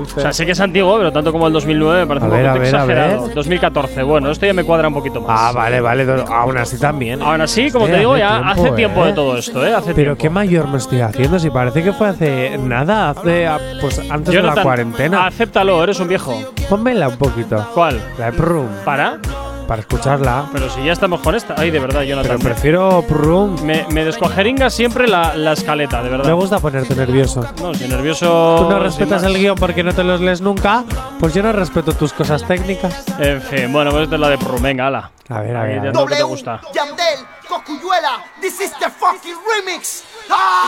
dice. O sea, sé que es antiguo, pero tanto como el 2009 me parece A un ver, poco exagerado. ver. 2014, bueno, esto ya me cuadra un poquito más. Ah, vale, vale. Aún así también. Aún así, como Eh, te digo, hace ya hace tiempo ¿eh? de todo esto, ¿eh? Hace Pero tiempo. qué mayor me estoy haciendo, si parece que fue hace nada, hace ah, pues antes de la Jonathan, cuarentena. Acéptalo, eres un viejo. Pónmela un poquito. ¿Cuál? La de Prum. ¿Para? Para escucharla. Pero si ya estamos con esta. Ay, de verdad, Jonathan. Pero prefiero Prum. Me, me descuajeringa siempre la, la escaleta, de verdad. Me gusta ponerte nervioso. No, si nervioso. Tú no respetas el guion porque no te los lees nunca, pues yo no respeto tus cosas técnicas. En fin, bueno, pues esta es la de Prum. Venga, ala. A ver, a Ahí ver. a ya ver. lo que te gusta. Yandel, Cocuyuela, this is the fucking remix. Ah!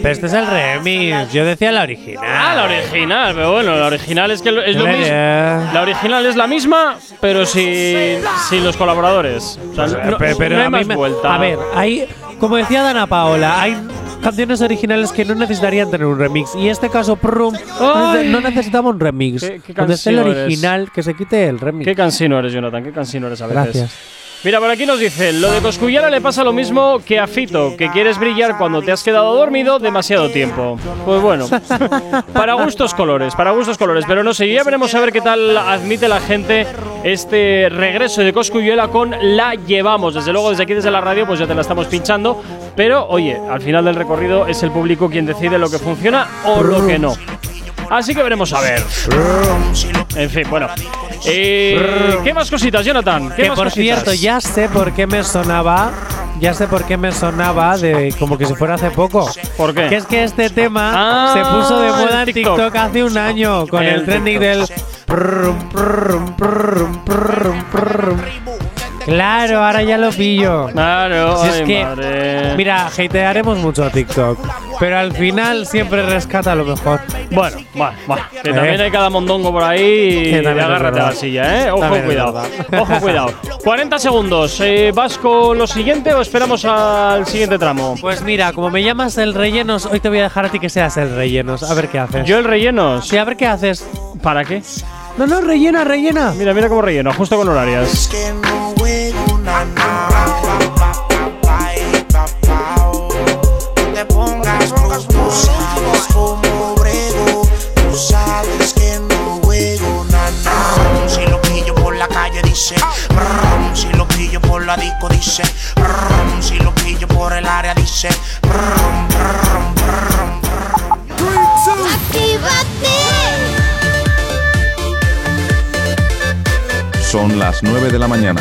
Pero este es el remix. Yo decía la original. Ah, la original, pero bueno, la original es que lo- es lo mismo. La original es la misma, pero sin, sin los colaboradores. O sea, no, Pero- pero no hay a mí más me- vuelta. A ver, hay, como decía Dana Paola, hay canciones originales que no necesitarían tener un remix. Y en este caso, Prum, no nece- no necesitaba un remix. Qué- qué Donde esté el cansino eres. original, que se quite el remix. Qué cansino eres, Jonathan, qué cansino eres a veces. Gracias. Mira, por aquí nos dice, lo de Coscullana le pasa lo mismo que a Fito, que quieres brillar cuando te has quedado dormido demasiado tiempo. Pues bueno, para gustos colores, para gustos colores, pero no sé, ya veremos a ver qué tal admite la gente este regreso de Coscuyuela con La Llevamos. Desde luego, desde aquí, desde la radio, pues ya te la estamos pinchando, pero oye, al final del recorrido es el público quien decide lo que funciona o lo que no. Así que veremos a ver. En fin, bueno. Eh, ¿Qué más cositas, Jonathan? ¿Qué Que más por cositas? cierto, ya sé por qué me sonaba. Ya sé por qué me sonaba de como que si fuera hace poco. ¿Por qué? Que es que este tema Ah, se puso de moda en TikTok. TikTok hace un año con el, El trending del. Claro, ahora ya lo pillo. Claro, Si es ay, que, madre. mira, hatearemos mucho a TikTok, pero al final siempre rescata lo mejor. Bueno, bueno, bueno. Que Eh. también hay cada mondongo por ahí y agárrate a la silla, ¿eh? Ojo, También cuidado. Ojo, cuidado. (laughs) 40 segundos. Eh, ¿Vas con lo siguiente o esperamos al siguiente tramo? Pues mira, como me llamas el rellenos, hoy te voy a dejar a ti que seas el rellenos. A ver qué haces. ¿Yo el rellenos? Sí, a ver qué haces. ¿Para qué? No, no, rellena, rellena. Mira, mira cómo relleno, justo con horarias. Si lo pillo por la calle dice, brum. si lo pillo por la disco dice, si lo pillo por el área dice, Son las 9 de la mañana.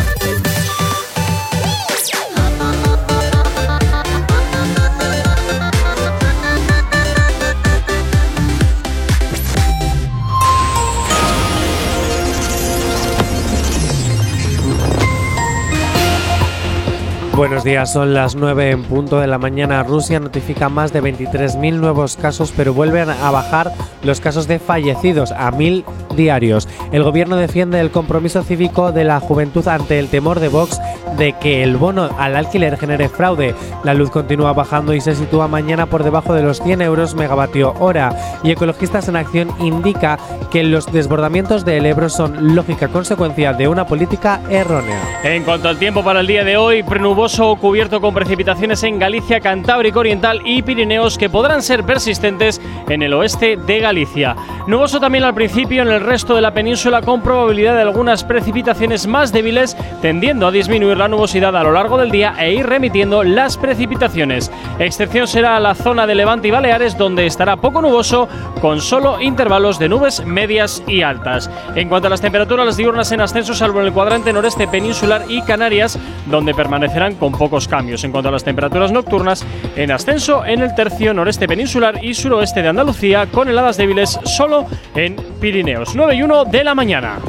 Buenos días, son las 9 en punto de la mañana. Rusia notifica más de 23.000 nuevos casos, pero vuelven a bajar los casos de fallecidos a 1.000 diarios. El gobierno defiende el compromiso cívico de la juventud ante el temor de Vox de que el bono al alquiler genere fraude. La luz continúa bajando y se sitúa mañana por debajo de los 100 euros megavatio hora. Y Ecologistas en Acción indica que los desbordamientos del Ebro son lógica consecuencia de una política errónea. En cuanto al tiempo para el día de hoy, prenuboso cubierto con precipitaciones en Galicia, Cantábrico Oriental y Pirineos que podrán ser persistentes en el oeste de Galicia. Nuboso también al principio en el resto de la península con probabilidad de algunas precipitaciones más débiles, tendiendo a disminuir la nubosidad a lo largo del día e ir remitiendo las precipitaciones. Excepción será la zona de Levante y Baleares donde estará poco nuboso con solo intervalos de nubes medias y altas. En cuanto a las temperaturas, las diurnas en ascenso salvo en el cuadrante noreste peninsular y Canarias donde permanecerán con pocos cambios. En cuanto a las temperaturas nocturnas, en ascenso en el tercio noreste peninsular y suroeste de Andalucía con heladas débiles solo en Pirineos. 9 y 1 de la mañana.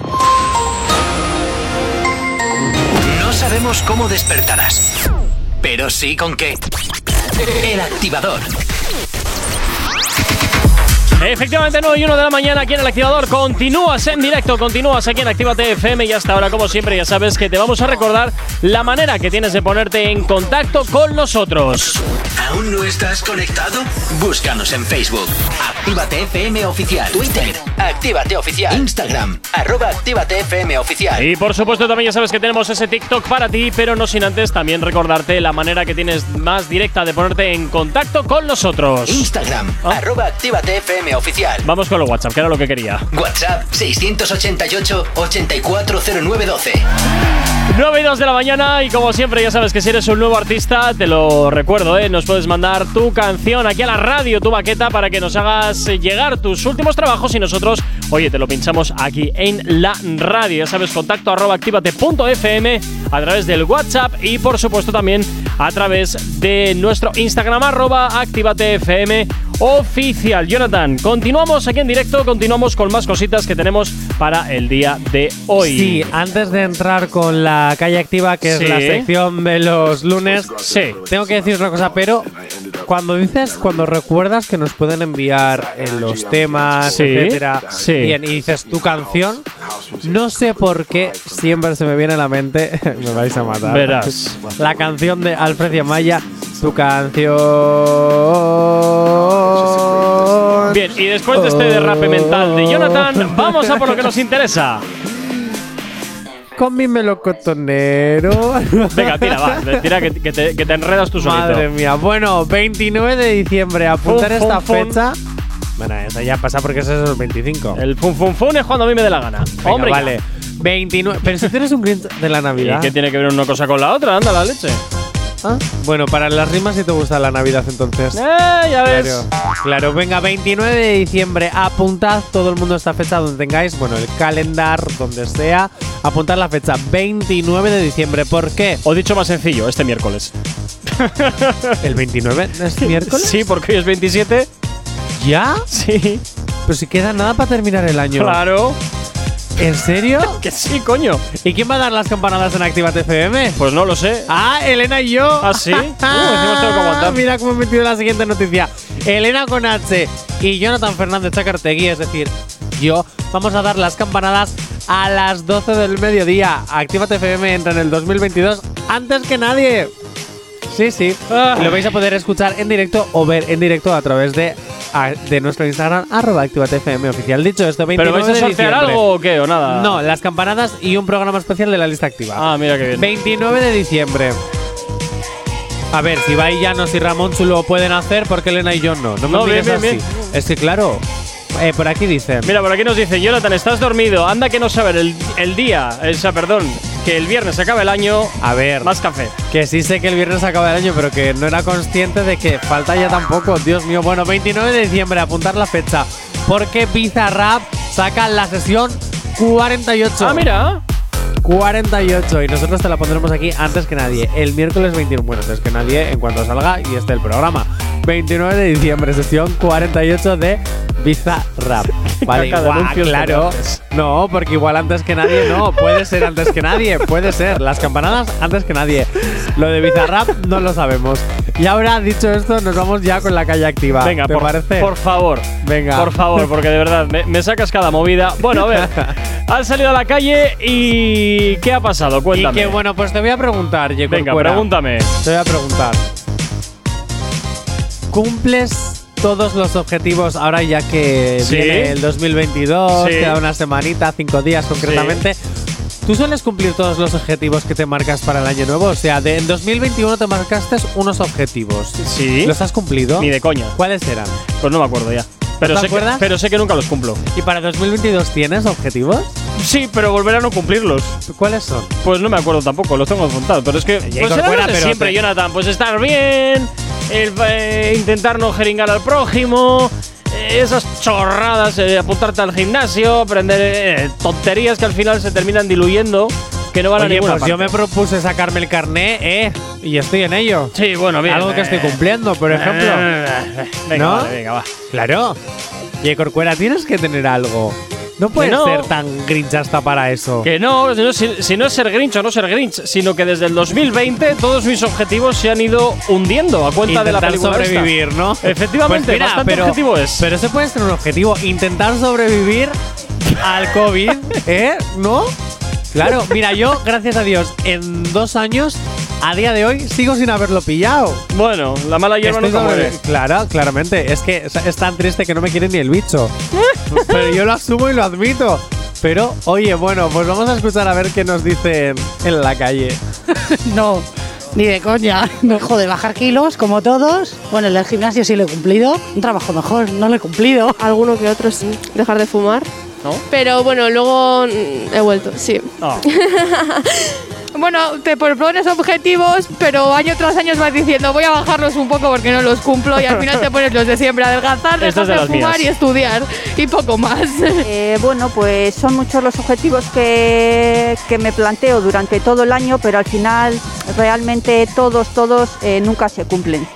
No sabemos cómo despertarás, pero sí con qué. El activador. Efectivamente, 9 y 1 de la mañana aquí en el activador. Continúas en directo, continúas aquí en Actívate FM y hasta ahora, como siempre, ya sabes que te vamos a recordar la manera que tienes de ponerte en contacto con nosotros. ¿Aún no estás conectado? Búscanos en Facebook. Actívate FM Oficial. Twitter. Actívate Oficial. Instagram. Arroba Actívate FM Oficial. Y por supuesto, también ya sabes que tenemos ese TikTok para ti, pero no sin antes también recordarte la manera que tienes más directa de ponerte en contacto con nosotros. Instagram. Arroba Actívate FM Oficial. Vamos con los WhatsApp, que era lo que quería. WhatsApp 688 840912. 9 y 2 de la mañana y como siempre ya sabes que si eres un nuevo artista, te lo recuerdo, ¿eh? nos puedes mandar tu canción aquí a la radio, tu baqueta, para que nos hagas llegar tus últimos trabajos y nosotros, oye, te lo pinchamos aquí en la radio. Ya sabes, contacto arroba activate.fm a través del WhatsApp y por supuesto también a través de nuestro Instagram arroba activatefm oficial. Jonathan, continuamos aquí en directo, continuamos con más cositas que tenemos para el día de hoy. Sí, antes de entrar con la calle activa, que Sí. es la sección de los lunes, Sí. tengo que decir una cosa, pero cuando dices, cuando recuerdas que nos pueden enviar en los temas, Sí, etcétera, sí. bien, y dices tu canción, no sé por qué siempre se me viene a la mente, (laughs) me vais a matar. Verás. La canción de Alfred Amaya, tu canción. Bien, y después de este derrape mental de Jonathan, vamos a por lo que nos interesa. Con mi melocotonero. Venga, tira, va, tira que, que te, que te enredas tú solito. Madre mía. Bueno, 29 de diciembre, apuntar Fun, esta fun. fecha. Bueno, esa ya pasa porque ese es el 25. El fun fun fun es cuando a mí me dé la gana. Venga, Hombre, ya. vale. 29. Pero si tienes un Grinch de la ¿Y Navidad. qué tiene que ver una cosa con la otra? Anda, la leche. Ah, Bueno, para las rimas sí te gusta la Navidad entonces. Eh, ya ves. Claro, claro, venga, 29 de diciembre, apuntad todo el mundo esta fecha donde tengáis, bueno, el calendar, donde sea, apuntad la fecha, 29 de diciembre, ¿por qué? O dicho más sencillo, este miércoles. (laughs) ¿El 29 es miércoles? Sí, porque hoy es 27. ¿Ya? Sí. Pues si queda nada para terminar el año. Claro. ¿En serio? (laughs) Que sí, coño. ¿Y quién va a dar las campanadas en Activate FM? Pues no lo sé. Ah, Elena y yo. ¿Ah, sí? (laughs) Uh, tengo que aguantar. Mira cómo he metido la siguiente noticia. Elena con H y Jonathan Fernández Chacartegui, es decir, yo, vamos a dar las campanadas a las 12 del mediodía. Actívate FM entra en el 2022 antes que nadie. Sí, sí. Ah. Lo vais a poder escuchar en directo o ver en directo a través de, a- de nuestro Instagram, arroba FM oficial. Dicho esto, 29 ¿Pero vais a de sortear algo o qué? ¿O nada? No, las campanadas y un programa especial de la lista activa. Ah, mira qué bien. 29 de diciembre. A ver, si Bai Llanos y Ramón Chu lo pueden hacer, porque Elena y yo no. No me No, mires bien, bien, así. Es que claro, eh, por aquí dicen. Mira, por aquí nos dice, Jonathan, estás dormido. Anda que no saber el, el día, o sea, perdón, que el viernes se acaba el año. A ver, Más café. que sí sé que el viernes acaba el año, pero que no era consciente de que falta ya tampoco. Dios mío, bueno, 29 de diciembre, apuntar la fecha. Porque Bizarrap saca la sesión 48. Ah, mira. 48 y nosotros te la pondremos aquí antes que nadie. El miércoles 21, bueno, antes que nadie en cuanto salga y esté el programa. 29 de diciembre, sesión 48 de Bizarrap. Vale, guau, anuncios claro. No, porque igual antes que nadie no. Puede ser antes que nadie, puede ser. Las campanadas antes que nadie. Lo de Bizarrap no lo sabemos. Y ahora, dicho esto, nos vamos ya con la calle activa. Venga, ¿te por, parece? por favor. Venga. Por favor, porque de verdad me, me sacas cada movida. Bueno, a ver. (laughs) Han salido a la calle y. ¿Qué ha pasado? Y Cuéntame. que bueno, pues te voy a preguntar, Venga, pregúntame. Te voy a preguntar. ¿Cumples todos los objetivos ahora ya que Sí. viene el 2022? Sí. Queda una semanita, cinco días concretamente. ¿Tú sueles cumplir todos los objetivos que te marcas para el año nuevo? O sea, de, en 2021 te marcaste unos objetivos. Sí. ¿Los has cumplido? Ni de coña. ¿Cuáles eran? Pues no me acuerdo ya. Pero te sé, que, pero sé que nunca los cumplo. ¿Y para 2022 tienes objetivos? Sí, pero volver a no cumplirlos. ¿Cuáles son? Pues no me acuerdo tampoco, los tengo apuntados. Pero es que. Pues pero siempre, te- Jonathan. Pues estar bien, el, eh, intentar no jeringar al prójimo. eh, Esas chorradas, eh, apuntarte al gimnasio, aprender eh, tonterías que al final se terminan diluyendo, que no van a Oye, ninguna pues yo me propuse sacarme el carné, ¿eh? Y estoy en ello. Sí, bueno, bien. Algo que estoy cumpliendo, por ejemplo. Venga, ¿No? vale, venga, va. Claro. Y Corcuera, tienes que tener algo. No puede no. ser tan grinch hasta para eso. Que no, si no, si- si no es ser Grinch o no ser Grinch, sino que desde el 2020 todos mis objetivos se han ido hundiendo a cuenta de la película. esta. sobrevivir, ¿no? Efectivamente, Pues mira, bastante pero, objetivo es. Pero ese puede ser un objetivo. Intentar sobrevivir al COVID, ¿eh? ¿No? Claro, mira, yo, gracias a Dios, en dos años, a día de hoy, sigo sin haberlo pillado. Bueno, la mala hierba Estoy nunca sobre- muere. Claro, claramente. Es que es, tan triste que no me quiere ni el bicho. Pero yo lo asumo y lo admito. Pero, oye, bueno, pues vamos a escuchar a ver qué nos dicen en la calle. (laughs) No, ni de coña. No, joder, bajar kilos, como todos. Bueno, el del gimnasio sí lo he cumplido. Un trabajo mejor, no lo he cumplido. Alguno que otro sí. Dejar de fumar. ¿No? Pero bueno, luego he vuelto, sí. Ah. (laughs) Bueno, te propones objetivos, pero año tras año vas diciendo voy a bajarlos un poco porque no los cumplo y al final te (laughs) pones los de siempre, adelgazar, dejar de fumar mías. y estudiar y poco más. (laughs) Eh, bueno, pues son muchos los objetivos que, que me planteo durante todo el año, pero al final realmente todos, todos eh, nunca se cumplen.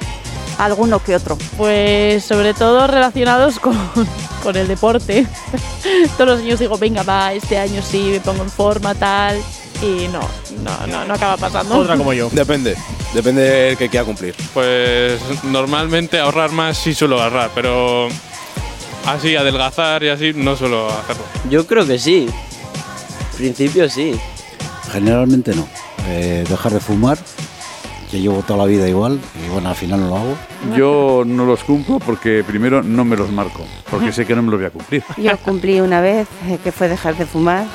Alguno que otro. Pues sobre todo relacionados con, (laughs) con el deporte. Todos los años digo, venga, va, este año sí, me pongo en forma, tal. Y no, no, no, no acaba pasando. Depende, depende del que quiera cumplir. Pues normalmente ahorrar más sí suelo ahorrar, pero así adelgazar y así no suelo hacerlo. Yo creo que sí. En principio sí. Generalmente no. Eh, dejar de fumar, que llevo toda la vida igual, y bueno, al final no lo hago. Yo no los cumplo porque primero no me los marco, porque sé que no me los voy a cumplir. Yo cumplí una vez, eh, que fue dejar de fumar.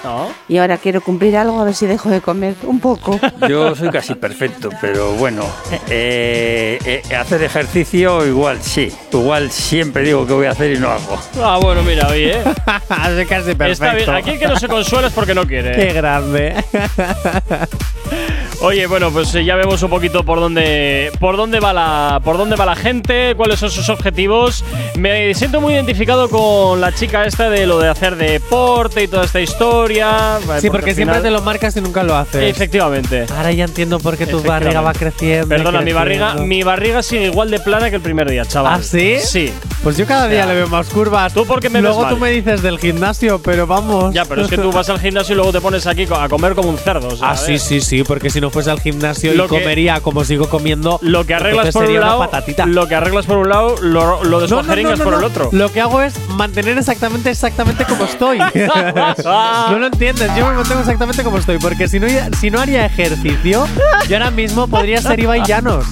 Y ahora quiero cumplir algo, a ver si dejo de comer un poco. Yo soy casi perfecto, pero bueno, eh, eh, hacer ejercicio igual sí. Igual siempre digo que voy a hacer y no hago. Ah, bueno, mira, oye. ¿eh? (laughs) Hace casi perfecto. Está bien. Aquí el que no se consuela es porque no quiere. Qué grande. (laughs) Oye, bueno, pues eh, ya vemos un poquito por dónde por dónde va la por dónde va la gente, cuáles son sus objetivos. Me siento muy identificado con la chica esta de lo de hacer deporte y toda esta historia. Sí, porque siempre te lo marcas y nunca lo haces. Efectivamente. Ahora ya entiendo por qué tu barriga va creciendo. Perdona, mi barriga, creciendo. mi barriga sigue igual de plana que el primer día, chaval. ¿Ah, sí? Sí. Pues yo cada O sea, día le veo más curvas. ¿Tú por qué me ves Luego mal? tú me dices del gimnasio, pero vamos. Ya, pero es que tú vas al gimnasio y luego te pones aquí a comer como un cerdo. o sea, Ah, sí, sí, sí, porque si no fuese al gimnasio Lo y que- comería como sigo comiendo, Lo que arreglas por un lado, patatita. lo que arreglas por un lado, lo, lo por el otro. Lo que hago es mantener exactamente, exactamente como estoy. (laughs) no lo entiendes, yo me mantengo exactamente como estoy, porque si no, si no haría ejercicio, yo ahora mismo podría ser Ibai Llanos.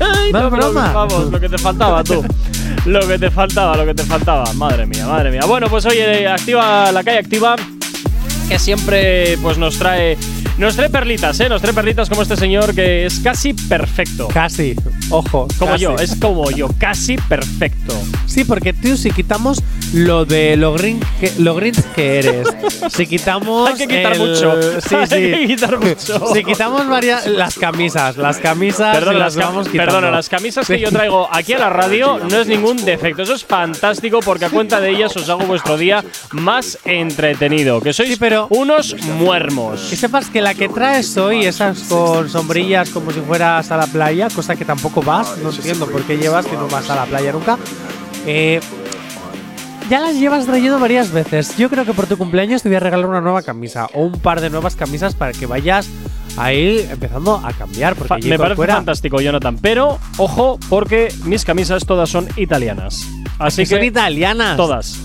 Ay, No es broma. Vamos, lo que te faltaba tú. Lo que te faltaba, lo que te faltaba. Madre mía, madre mía. Bueno, pues oye, activa la calle activa. Que siempre pues nos trae. Nos trae perlitas, ¿eh? Nos trae perlitas como este señor que es casi perfecto. Casi, ojo. Como casi. yo, es como yo, casi perfecto. Sí, porque tú si quitamos lo de lo green que, lo que eres, (laughs) si quitamos Hay que quitar el- mucho. sí, Hay sí. que quitar mucho. (laughs) Si quitamos varias las camisas, las camisas Perdona, las cam- vamos perdona, las camisas que yo traigo aquí a la radio no es ningún defecto. Eso es fantástico porque a cuenta de ellas os hago vuestro día más entretenido. Que sois unos muermos. Que sepas que la que traes hoy, esas con sombrillas como si fueras a la playa, cosa que tampoco vas, no entiendo por qué llevas que no vas a la playa nunca. Eh, ya las llevas trayendo varias veces. Yo creo que por tu cumpleaños te voy a regalar una nueva camisa o un par de nuevas camisas para que vayas ahí empezando a cambiar. Porque Fa- allí Me parece fuera- fantástico, Jonathan. Pero, ojo, porque mis camisas todas son italianas. Así que que. son italianas. Todas.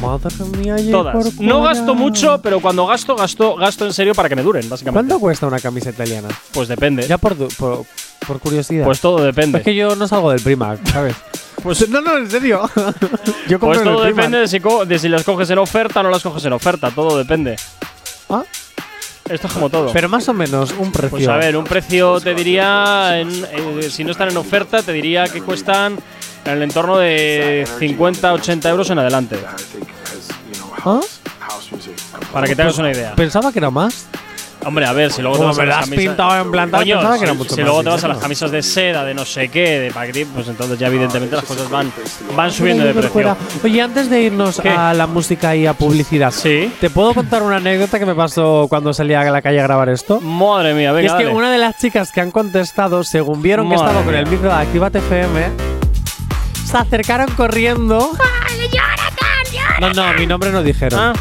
Madre mía, allí Todas. No gasto mucho, pero cuando gasto, gasto, gasto en serio para que me duren, básicamente. ¿Cuánto cuesta una camisa italiana? Pues depende. Ya por, por, por curiosidad. Pues todo depende. Es que yo no salgo del Primark, ¿sabes? (laughs) Pues, no, no, en serio. (laughs) yo compro Pues en todo el depende de si, de si las coges en oferta o no las coges en oferta. Todo depende. Ah. Esto es como todo. Pero más o menos un precio. Pues a ver, un precio te diría, en- eh, si no están en oferta, te diría que cuestan en el entorno de 50, 80 euros en adelante. ¿Ah? Para que te hagas una idea. Pensaba que era más. Hombre, a ver, si luego te Como vas a me las la has camisas- pintado en plan tal, Coño, pensaba que era mucho si más luego te vas a las camisas de seda, de no sé qué, de paquetín, pues entonces ya evidentemente las cosas van, van subiendo de por precio. fuera. Oye, antes de irnos ¿Qué? a la música y a publicidad, ¿te puedo contar una anécdota que me pasó cuando salí a la calle a grabar esto? Madre mía, venga, Y es que dale. una de las chicas que han contestado, según vieron que Madre estaba con mía. el micro de Actívate FM, se acercaron corriendo. ¡Jonathan, No, no, mi nombre no dijeron. Ah.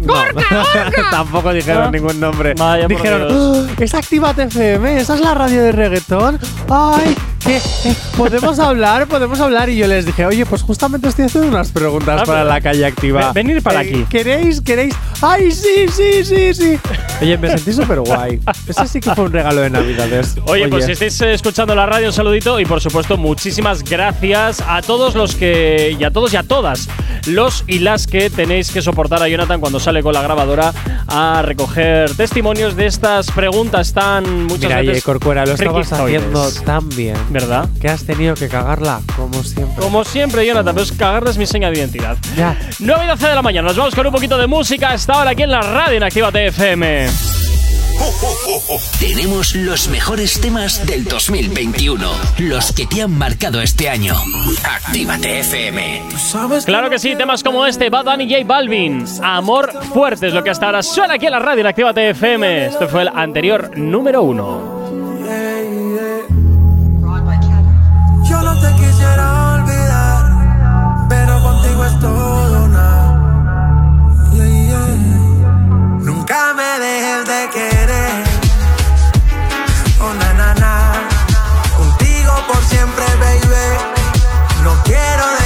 No, (laughs) tampoco dijeron Ah. ningún nombre. Vaya, dijeron. "Oh, es Actívate FM, esa es la radio de reggaetón. Ay, eh, podemos hablar, podemos hablar. Y yo les dije, oye, pues justamente estoy haciendo unas preguntas Ah, para la calle activa. Ven- venir para Eh, aquí. ¿Queréis, queréis? Ay, sí, sí, sí, sí. Oye, me sentí súper guay. Ese sí que fue un regalo de Navidades. Oye, pues si estáis eh, escuchando la radio, un saludito y por supuesto muchísimas gracias a todos los que y a todos y a todas los y las que tenéis que soportar a Jonathan cuando sale con la grabadora a recoger testimonios de estas preguntas tan muchas Mira, veces oye, Corcuera, lo estabas haciendo tan bien. ¿Verdad? Que has tenido que cagarla, como siempre. Como siempre, Jonathan, pero es cagarle es mi seña de identidad. Ya. 9 y 12 de la mañana, nos vamos con un poquito de música hasta ahora aquí en la radio en Actívate FM. Tenemos los mejores temas del 2021, los que te han marcado este año. Actívate FM. Claro que sí, temas como este, Bad Bunny y J Balvin. Amor fuerte es lo que hasta ahora suena aquí en la radio en Actívate FM. Este fue el anterior número uno. Nunca me dejes de querer. Oh, na. Contigo por siempre, baby. No quiero dejarte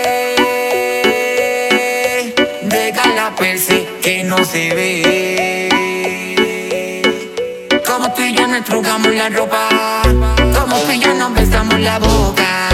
no se ve. Como tú y yo nos trocamos la ropa, como tú y yo nos besamos la boca.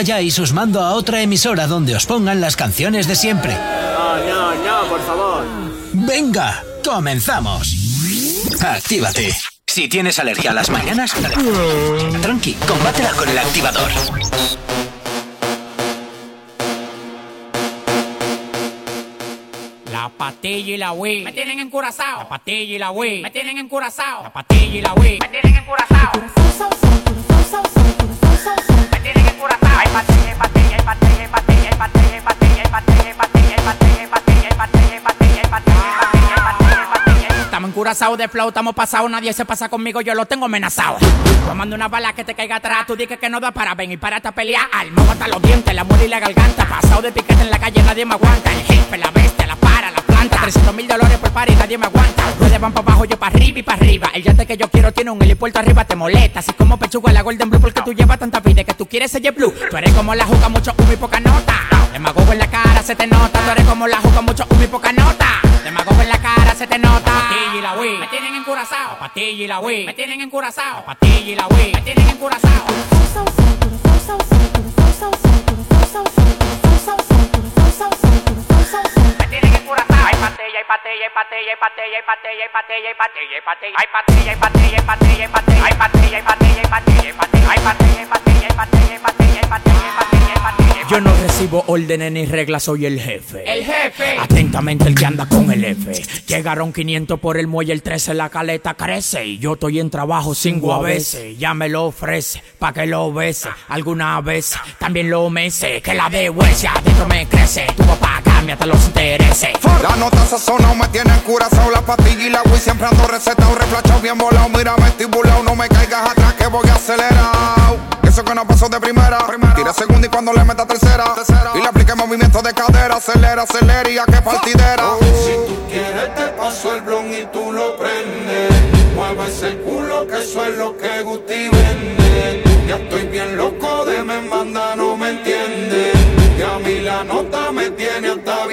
calláis os mando a otra emisora donde os pongan las canciones de siempre. No, no, no, por favor. Venga, comenzamos. Actívate. Si tienes alergia a las mañanas, tranqui, combátela con el activador. La patilla y la wey me tienen encurazao. La patilla y la wey me tienen encurazao. La patilla y la wey me tienen encurazao. Curazao de flow, estamos pasado, nadie se pasa conmigo, yo lo tengo amenazado. Tomando una bala que te caiga atrás, tú dices que no da para venir para esta pelea. al Alma hasta los dientes, la muerte y la garganta. Pasado de etiqueta en la calle, nadie me aguanta. El jefe, la bestia, la para, la levanta. 300 mil dólares por par y nadie me aguanta. Ustedes van para abajo, yo para arriba y para arriba. El yate que yo quiero tiene un helipuerto arriba, te molesta. Así como pechuga la Golden Blue, porque tú llevas tanta vida que tú quieres ser blue. Tú eres como la juca, mucho humo y poca nota. Demagogo en la cara, se te nota. Tú eres como la juca, mucho humo y poca nota. Demagogo en la cara, se te nota. Patilla la Wii, me tienen encurazao. Patilla y la Wii, me tienen encurazao. Patilla y la Wii, me tienen encurazao. Yo no recibo órdenes ni reglas, soy el jefe. El jefe. Atentamente el que anda con el F. Llegaron 500 por el muelle, el 13 la caleta crece. Y yo estoy en trabajo cinco a veces. Ya me lo ofrece, pa' que lo bese. Alguna vez también lo mece. Que la de huesia adentro me crece. Tu papá mami hasta los intereses. La nota sazonado me tiene curazao, la pastilla y la Wii siempre ando recetado, reflachado, bien volado, mira me estibulado, no me caigas atrás que voy acelerado. Eso que no pasó de primera, primera. tira segunda y cuando le meta tercera, tercera. y le aplique movimiento de cadera, acelera, acelera y a qué partidera. Oh. Si tú quieres te paso el blon y tú lo prendes, mueve ese culo que eso es lo que Guti vende. Ya estoy bien loco de me mandan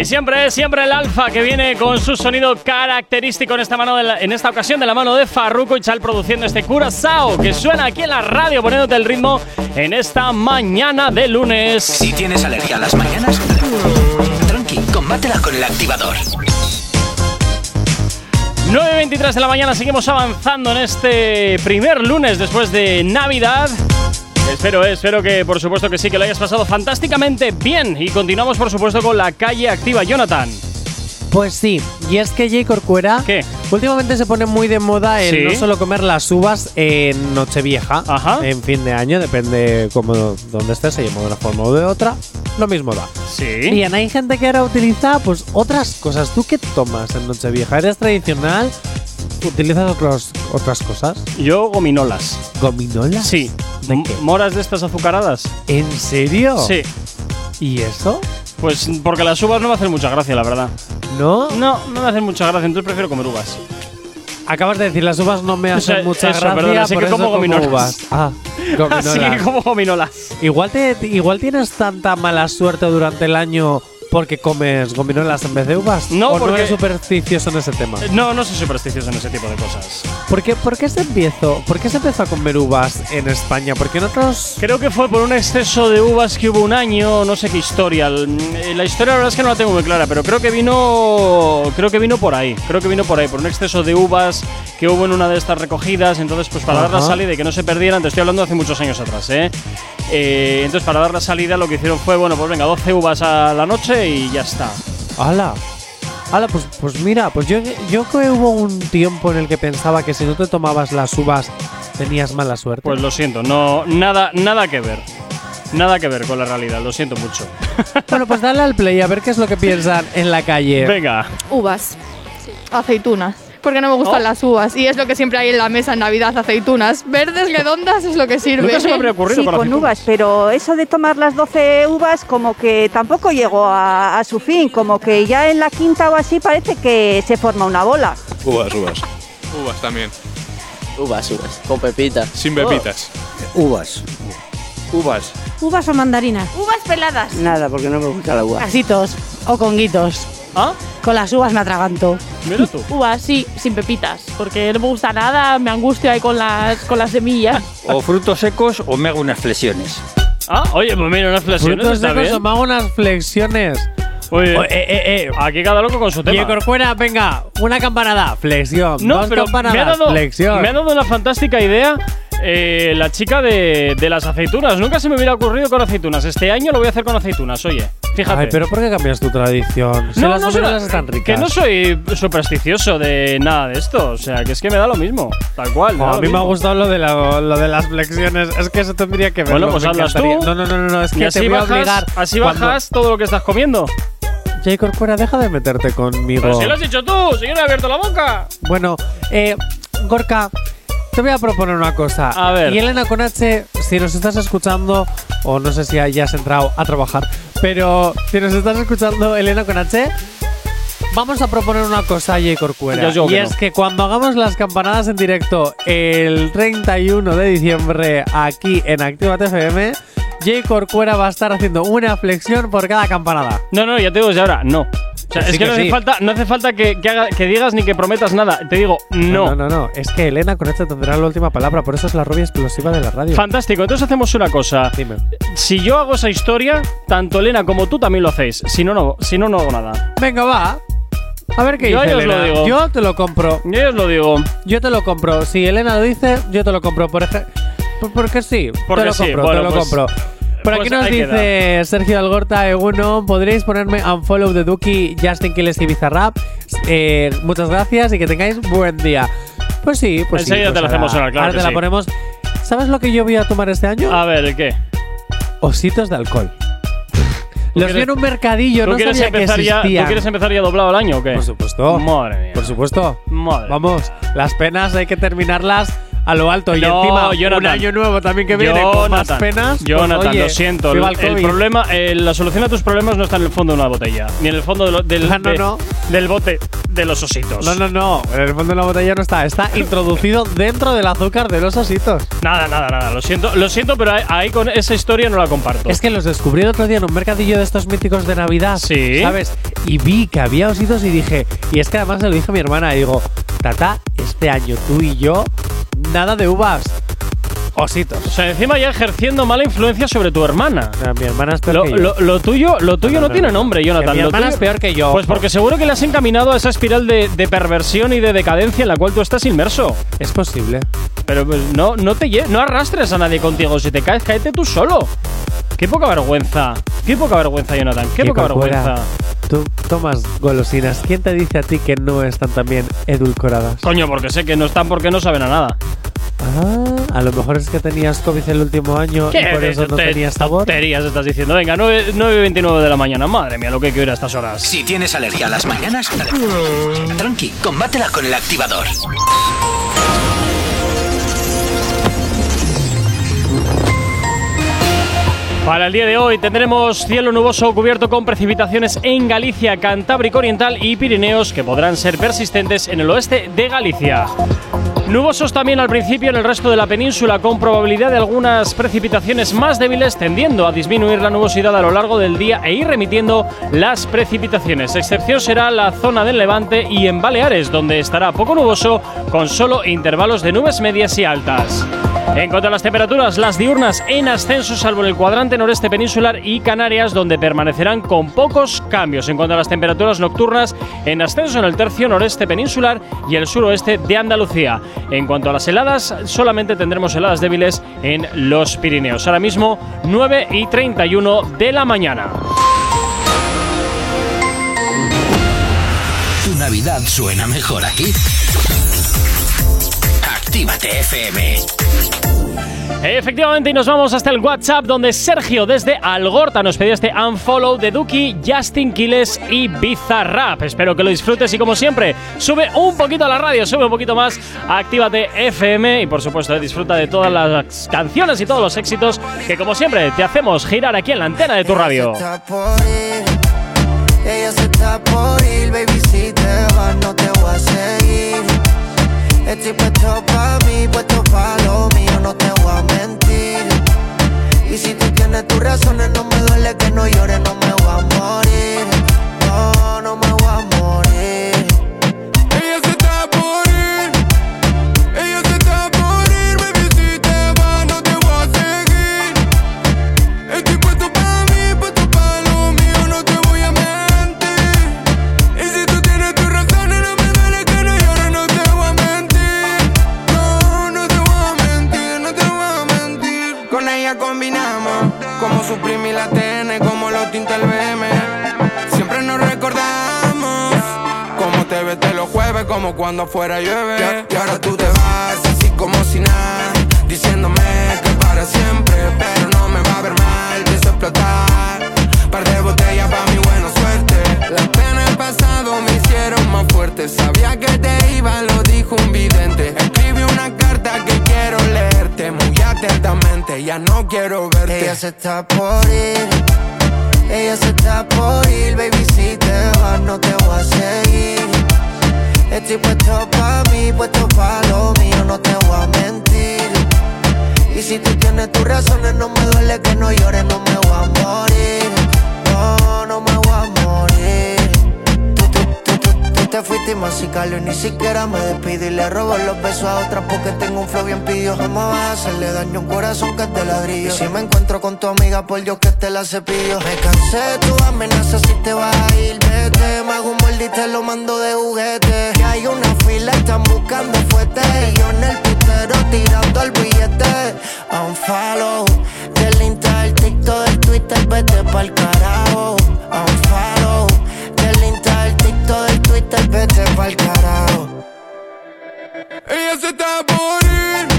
Y siempre, siempre el alfa que viene con su sonido característico en esta, mano de la- en esta ocasión de la mano de Farruko y Chal produciendo este Curazao que suena aquí en la radio poniéndote el ritmo en esta mañana de lunes. Si tienes alergia a las mañanas, tranqui, combátela con el activador. 9.23 de la mañana seguimos avanzando en este primer lunes después de Navidad. Espero, eh, espero que por supuesto que sí, que lo hayas pasado fantásticamente bien. Y continuamos por supuesto con la calle activa, Jonathan. Pues sí, y es que J. Corcuera ¿Qué? últimamente se pone muy de moda el Sí. no solo comer las uvas en Nochevieja, en fin de año, depende como donde estés, se llama de una forma o de otra, lo mismo da. Sí. Bien, hay gente que ahora utiliza pues otras cosas. ¿Tú qué tomas en Nochevieja? ¿Eres tradicional? ¿Utilizas otros, otras cosas? Yo gominolas. ¿Gominolas? Sí. M- ¿Moras de estas azucaradas? ¿En serio? Sí. ¿Y eso? Pues porque las uvas no me hacen mucha gracia, la verdad. ¿No? No, no me hacen mucha gracia, entonces prefiero comer uvas. Acabas de decir, las uvas no me (laughs) O hacen sea, mucha eso, gracia, perdona, sé por que eso como gominolas. uvas. Ah, (laughs) gominolas. Así que como gominolas. Igual, te, igual tienes tanta mala suerte durante el año porque comes gominolas en vez de uvas. No, ¿O no porque- eres supersticioso en ese tema? No, no soy supersticioso en ese tipo de cosas. ¿Por qué, por qué se empezó, ¿Por qué se empezó a comer uvas en España? Porque en otros Creo que fue por un exceso de uvas que hubo un año, no sé qué historia. La historia la verdad es que no la tengo muy clara, pero creo que vino creo que vino por ahí. Creo que vino por ahí, por un exceso de uvas que hubo en una de estas recogidas. Entonces, pues para dar la salida y que no se perdieran, te estoy hablando hace muchos años atrás, ¿eh? Eh, entonces, para dar la salida, lo que hicieron fue, bueno, pues venga, 12 uvas a la noche y ya está. ¡Hala! ¡Hala! Pues, pues mira, pues yo, yo que hubo un tiempo en el que pensaba que si no te tomabas las uvas tenías mala suerte. Pues lo siento, no, nada, nada que ver. Nada que ver con la realidad, lo siento mucho. (laughs) bueno, pues dale al play a ver qué es lo que piensan en la calle. Venga. Uvas. Aceitunas. Porque no me Oh. gustan las uvas. Y es lo que siempre hay en la mesa en Navidad, aceitunas. Verdes, redondas, es lo que sirve. Sí, con uvas, pero eso de tomar las 12 uvas como que tampoco llegó a, a su fin, como que ya en la quinta o así parece que se forma una bola. Uvas, uvas. Uvas también. Uvas, uvas. Con pepitas. Sin pepitas. Uvas. Uvas. ¿Uvas o mandarinas? Uvas peladas. Nada, porque no me gusta la uva. Casitos o conguitos. ¿Ah? Con las uvas me atraganto. Mira tú. (laughs) Uvas, sí, sin pepitas. Porque no me gusta nada, me angustio ahí con las, con las semillas. (laughs) O frutos secos o me hago unas flexiones. Ah, oye, pues mira, unas flexiones Frutos está secos bien. o me hago unas flexiones. Oye, Oh, eh, eh, eh. Aquí cada loco con su tema. Y Corcuera, venga, una campanada, flexión. No, dos pero campanadas, me ha, dado, flexión. me ha dado una fantástica idea eh, la chica de, de las aceitunas. Nunca se me hubiera ocurrido con aceitunas. Este año lo voy a hacer con aceitunas, oye. fíjate. Ay, pero ¿por qué cambias tu tradición? Si las soy- novelas están ricas. Que no soy supersticioso de nada de esto. O sea, que es que me da lo mismo. Tal cual. Oh, a mí me ha gustado lo de, la- lo de las flexiones. Es que eso tendría que ver. Bueno, pues hablas tú. No, no, no, no, no, es que así te voy a bajas, obligar. así cuando- bajas todo lo que estás comiendo. Jay Corcuera, deja de meterte conmigo. Pero si lo has dicho tú, si yo no he abierto la boca. Bueno, eh, Gorka, te voy a proponer una cosa. A ver. Y Elena con H, si nos estás escuchando, o no sé si ya has entrado a trabajar, pero si nos estás escuchando, Elena con H, vamos a proponer una cosa, Corcuera. Ya os digo y que es no. que cuando hagamos las campanadas en directo el 31 de diciembre aquí en Activa FM, Jay Corcuera va a estar haciendo una flexión por cada campanada. No, no, ya te digo desde ahora, no. O sea, Que es que, que no, hace falta, no hace falta que, que haga- que digas ni que prometas nada. Te digo, no. No, no, no. Es que Elena con H tendrá la última palabra, por eso es la rubia explosiva de la radio. Fantástico, entonces hacemos una cosa. Dime. Si yo hago esa historia, tanto Elena como tú también lo hacéis. Si no, no, si no, no hago nada. Venga, va. A ver qué Yo dice lo digo. Yo te lo compro. Yo os lo digo. Yo te lo compro. Si Elena lo dice, yo te lo compro. Por ejemplo, porque sí. Porque te lo sí. compro, Bueno, te lo pues- compro. Por pues aquí nos ahí dice Sergio Algorta Eguno, podréis ponerme unfollow de Duki, Justin Quiles y Bizarrap. Eh, muchas gracias y que tengáis buen día. Pues sí, pues sí. Enseguida pues te la hacemos sonar, claro Ahora que te la sí. ponemos. ¿Sabes lo que yo voy a tomar este año? A ver, ¿el qué? Ositos de alcohol. Los vi quieres- en un mercadillo, ¿Tú no sabía que empezar ya, ¿Tú existían. quieres empezar ya doblado el año o qué? Por supuesto. Madre mía. Por supuesto. Madre Vamos, las penas hay que terminarlas a lo alto. y No, encima, un año nuevo también que viene con más Jonathan, penas. pues, Jonathan, oye, lo siento. El, el problema, eh, la solución a tus problemas no está en el fondo de una botella, ni en el fondo de lo- del, Ah, no, de- no. del bote de los ositos. No, no, no. En el fondo de la botella no está. Está introducido (laughs) dentro del azúcar de los ositos. Nada, nada, nada. Lo siento, lo siento, pero ahí con esa historia no la comparto. Es que los descubrí el otro día en un mercadillo de estos míticos de Navidad. Sí. ¿Sabes? Y vi que había ositos y dije. Y es que además se lo dije a mi hermana. Y digo, Tata, este año tú y yo, nada de uvas. Ositos. O sea, encima ya ejerciendo mala influencia sobre tu hermana. Mi hermana es peor Lo, que yo. lo- lo tuyo, lo tuyo no, no, no, tiene no. nombre, Jonathan. Mi hermana es peor que yo. Pues porque seguro que le has encaminado a esa espiral de, de perversión y de decadencia en la cual tú estás inmerso. Es posible. Pero pues, no, no te no arrastres a nadie contigo. Si te caes, cáete tú solo. Qué poca vergüenza. Qué poca vergüenza, Jonathan. Qué poca vergüenza. Tú tomas golosinas. ¿Quién te dice a ti que no están también edulcoradas? Coño, porque sé que no están porque no saben a nada. Ah, a lo mejor es que tenías COVID el último año y por eso no te- tenías sabor. tonterías estás diciendo? Venga, 9 9.29 de la mañana. Madre mía, lo que hay que ir a estas horas. Si tienes alergia a las mañanas, tranqui, combátela con el activador. Para el día de hoy tendremos cielo nuboso cubierto con precipitaciones en Galicia, Cantábrico Oriental y Pirineos que podrán ser persistentes en el oeste de Galicia. Nubosos también al principio en el resto de la península con probabilidad de algunas precipitaciones más débiles tendiendo a disminuir la nubosidad a lo largo del día e ir remitiendo las precipitaciones. Excepción será la zona del Levante y en Baleares donde estará poco nuboso con solo intervalos de nubes medias y altas. En cuanto a las temperaturas, las diurnas en ascenso, salvo en el cuadrante noreste peninsular y Canarias, donde permanecerán con pocos cambios. En cuanto a las temperaturas nocturnas, en ascenso en el tercio noreste peninsular y el suroeste de Andalucía. En cuanto a las heladas, solamente tendremos heladas débiles en los Pirineos. Ahora mismo, 9 y 31 de la mañana. Tu Navidad suena mejor aquí. Actívate FM. Efectivamente, y nos vamos hasta el WhatsApp donde Sergio desde Algorta nos pedía este unfollow de Duki, Justin Quiles y Bizarrap. Espero que lo disfrutes y como siempre, sube un poquito a la radio, sube un poquito más, actívate FM y por supuesto disfruta de todas las canciones y todos los éxitos que como siempre te hacemos girar aquí en la antena de tu radio. Está por ir, ella se está por ir, baby, si te vas no te voy a seguir. Estoy puesto pa' mí, puesto pa' lo mío, no te voy a mentir. Y si tú tienes tus razones, no me duele que no llores, no me voy a morir. Como cuando fuera llueve. Y, y ahora tú te vas así como si nada, diciéndome que para siempre, pero no me va a ver mal, pienso explotar. Par de botellas pa' mi buena suerte. Las penas del pasado me hicieron más fuerte. Sabía que te iba, lo dijo un vidente. Escribí una carta que quiero leerte muy atentamente. Ya no quiero verte. Ella se está por ir, ella se está por ir, baby. Si te vas, no te voy a seguir. Estoy puesto pa' mí, puesto pa' lo mío, no te voy a mentir. Y si tú tienes tus razones, no me duele que no llores, no me voy a morir. No, no me voy a morir. Te fuiste y masicalo y ni siquiera me despido y le robo los besos a otras porque tengo un flow bien pidió. Jamás vas a hacerle daño a un corazón que de ladrillo. Y si me encuentro con tu amiga, por Dios que te la cepillo. Me cansé de tu amenaza si te vas a ir, vete. Me hago un molde y te lo mando de juguete. Que hay una fila, están buscando fuerte. Y yo en el putero tirando el billete. A un follow del Insta, del TikTok, del Twitter, vete pa'l carajo. A un Insta, del Twitter, vete pa'l carajo. Ella se está por ir.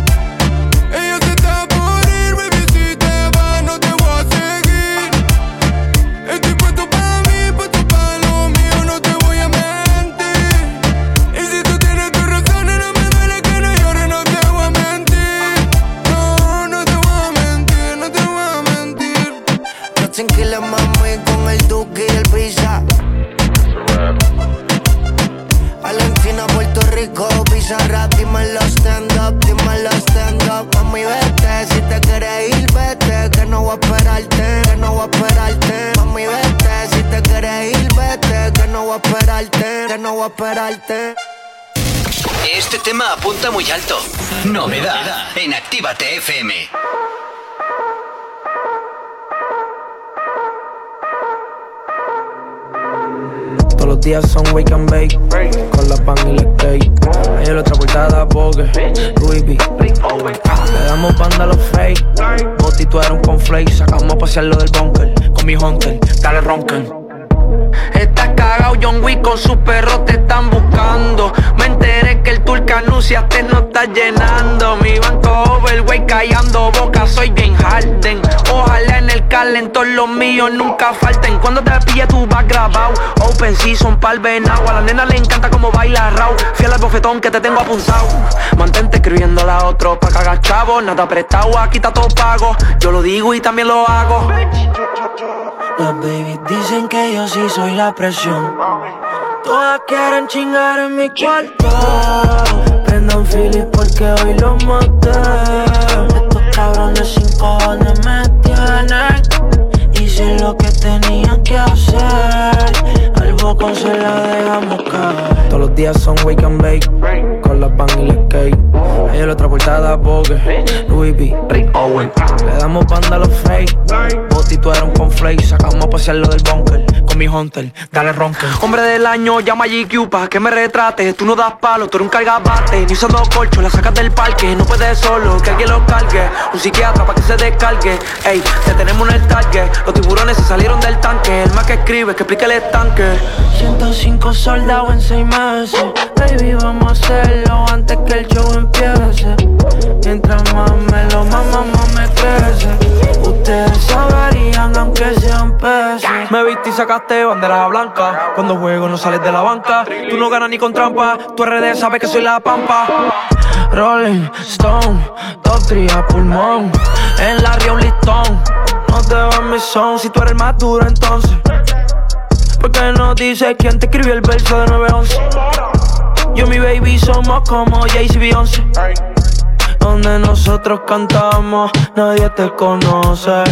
No voy a esperarte, que no voy a esperarte. Mami, vete, si te quieres ir, vete, que no voy a esperarte, que no voy a esperarte. Este tema apunta muy alto. Novedad en Actívate FM. Todos los días son wake and bake. Con la pan y la cake. Ayer otra portada Louis V. Le damos banda a los fake. Boti tú eres un conflake. Sacamos a pasearlo del bunker. Con mi hunter Dale roncan Estás cagado, John Wick con su perro te están buscando. Me enteré que el tour que anunciaste no está llenando. Mi banco overweight callando boca, soy bien Harden. Ojalá en el calentón los míos nunca falten. Cuando te pille tú vas grabado. Open season pa'l venado. A la nena le encanta como baila raw. Fiel al bofetón que te tengo apuntado. Mantente escribiendo la otro pa' cagar chavo. Nada prestado, aquí está todo pago. Yo lo digo y también lo hago. Las babies dicen que yo sí soy la presión. Todas quieren chingar en mi cuarto. Prendan Philip porque hoy lo maté. Estos cabrones sin cojones me tienen. Hice lo que tenían que hacer. Bocón se la dejamos caer. Todos los días son wake and bake Con la pan y la cake Ayer otra portada Vogue Louis V Le damos banda a los fake Boti tú eres un conflake Sacamos a pasearlo del bunker Con mi hunter Dale ronca Hombre del año, llama a GQ pa' que me retrate. Tú no das palo, tú eres un cargabate. Ni usando colcho, la sacas del parque. No puedes solo, que alguien lo cargue. Un psiquiatra pa' que se descargue. Ey, te tenemos en el target. Los tiburones se salieron del tanque. El más que escribe, que explique el estanque. 105 soldados en 6 meses. Baby, vamos a hacerlo antes que el show empiece. Mientras más me lo mama, más me crece. Ustedes saberían aunque sean peces. Me viste y sacaste bandera blanca. Cuando juego no sales de la banca. Tú no ganas ni con trampa. Tu RD sabe que soy la pampa. Rolling Stone, top 3 a pulmón. En la río un listón. No te va mi son si tú eres el más duro entonces. Porque no dices quién te escribió el verso de 911. Yo y mi baby somos como Jay-Z Beyoncé. Donde nosotros cantamos, nadie te conoce.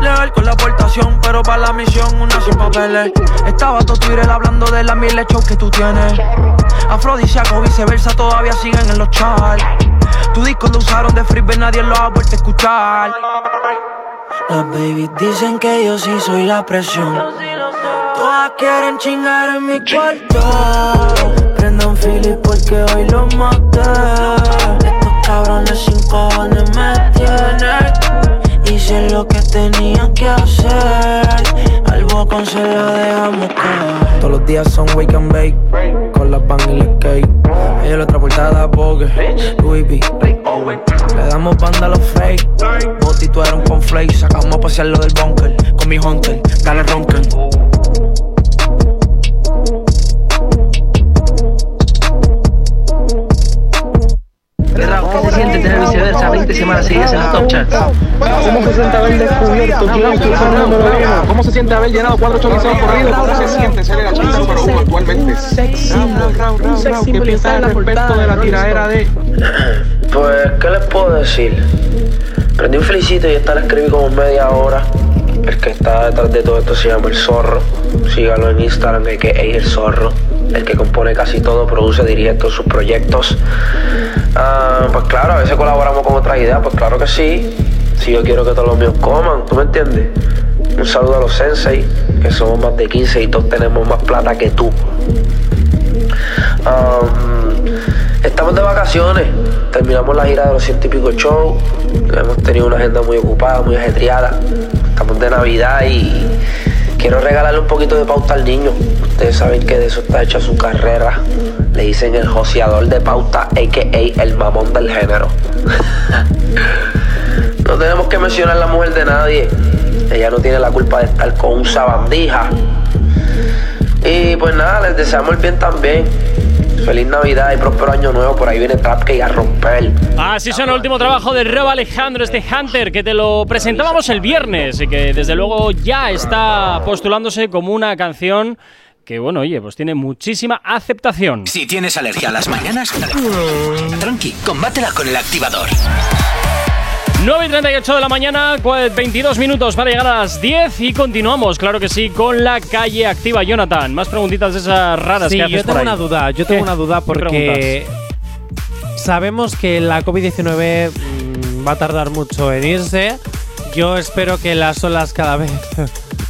Legal con la aportación, pero para la misión una sin papeles. Estaba todo Twitter hablando de las mil shows que tú tienes. Afrodisíaco, viceversa, todavía siguen en los charts. Tu disco lo usaron de freebie, nadie lo ha vuelto a escuchar. Las babies dicen que yo sí soy la presión. Todas quieren chingar en mi cuarto. Prendan Philip porque hoy lo maté. Estos cabrones sin cojones me tienen. Hice lo que tenían que hacer. Al bocón se la dejamos caer. Todos los días son wake and bake. Con la pan y el cake. Ella la otra portada Vogue. Louis V. Le damos banda a los fake. Boti, tú eres un conflake. Sacamos a pasear lo del bunker. Con mi hunter. Dale roncan. ¿Qué se siente tener viceversa 20 semanas seguidas en los top charts? ¿Cómo se siente haber descubierto? ¿Cómo se siente haber llenado cuatro chorizados corridos? ¿Cómo se siente ser el artista número uno actualmente? ¿qué piensas al respecto de la tiradera de...? Pues, ¿qué les puedo decir? Prendí un felicito y esta la escribí como media hora. El que está detrás de todo esto se llama El Zorro. Sígalo en Instagram, que es El Zorro. El que compone casi todo, produce, dirige sus proyectos. Ah, pues claro, a veces colaboramos con otras ideas, pues claro que sí. Si yo quiero que todos los míos coman, ¿tú me entiendes? Un saludo a los sensei, que somos más de 15 y todos tenemos más plata que tú. Um, estamos de vacaciones, terminamos la gira de los pico shows, hemos tenido una agenda muy ocupada, muy ajetreada, estamos de Navidad y quiero regalarle un poquito de pauta al niño. Ustedes saben que de eso está hecha su carrera. Le dicen el joseador de pauta, a.k.a. el mamón del género. (laughs) no tenemos que mencionar la mujer de nadie. Ella no tiene la culpa de estar con un sabandija. Y pues nada, les deseamos el bien también. Feliz Navidad y próspero año nuevo. Por ahí viene Trap que a romper. Así suena el último trabajo de Rob Alejandro, este Hunter, que te lo presentábamos el viernes y que desde luego ya está postulándose como una canción que, bueno, oye, pues tiene muchísima aceptación. Si tienes alergia a las mañanas, tranqui, combátela con el activador. 9 y 38 de la mañana, cua- 22 minutos para llegar a las 10 y continuamos, claro que sí, con la calle activa. Jonathan, más preguntitas de esas raras Sí, que haces yo tengo por ahí. una duda. Yo tengo ¿Qué? una duda ¿Qué porque sabemos que la COVID-19 mm, va a tardar mucho en irse. Yo espero que las olas cada vez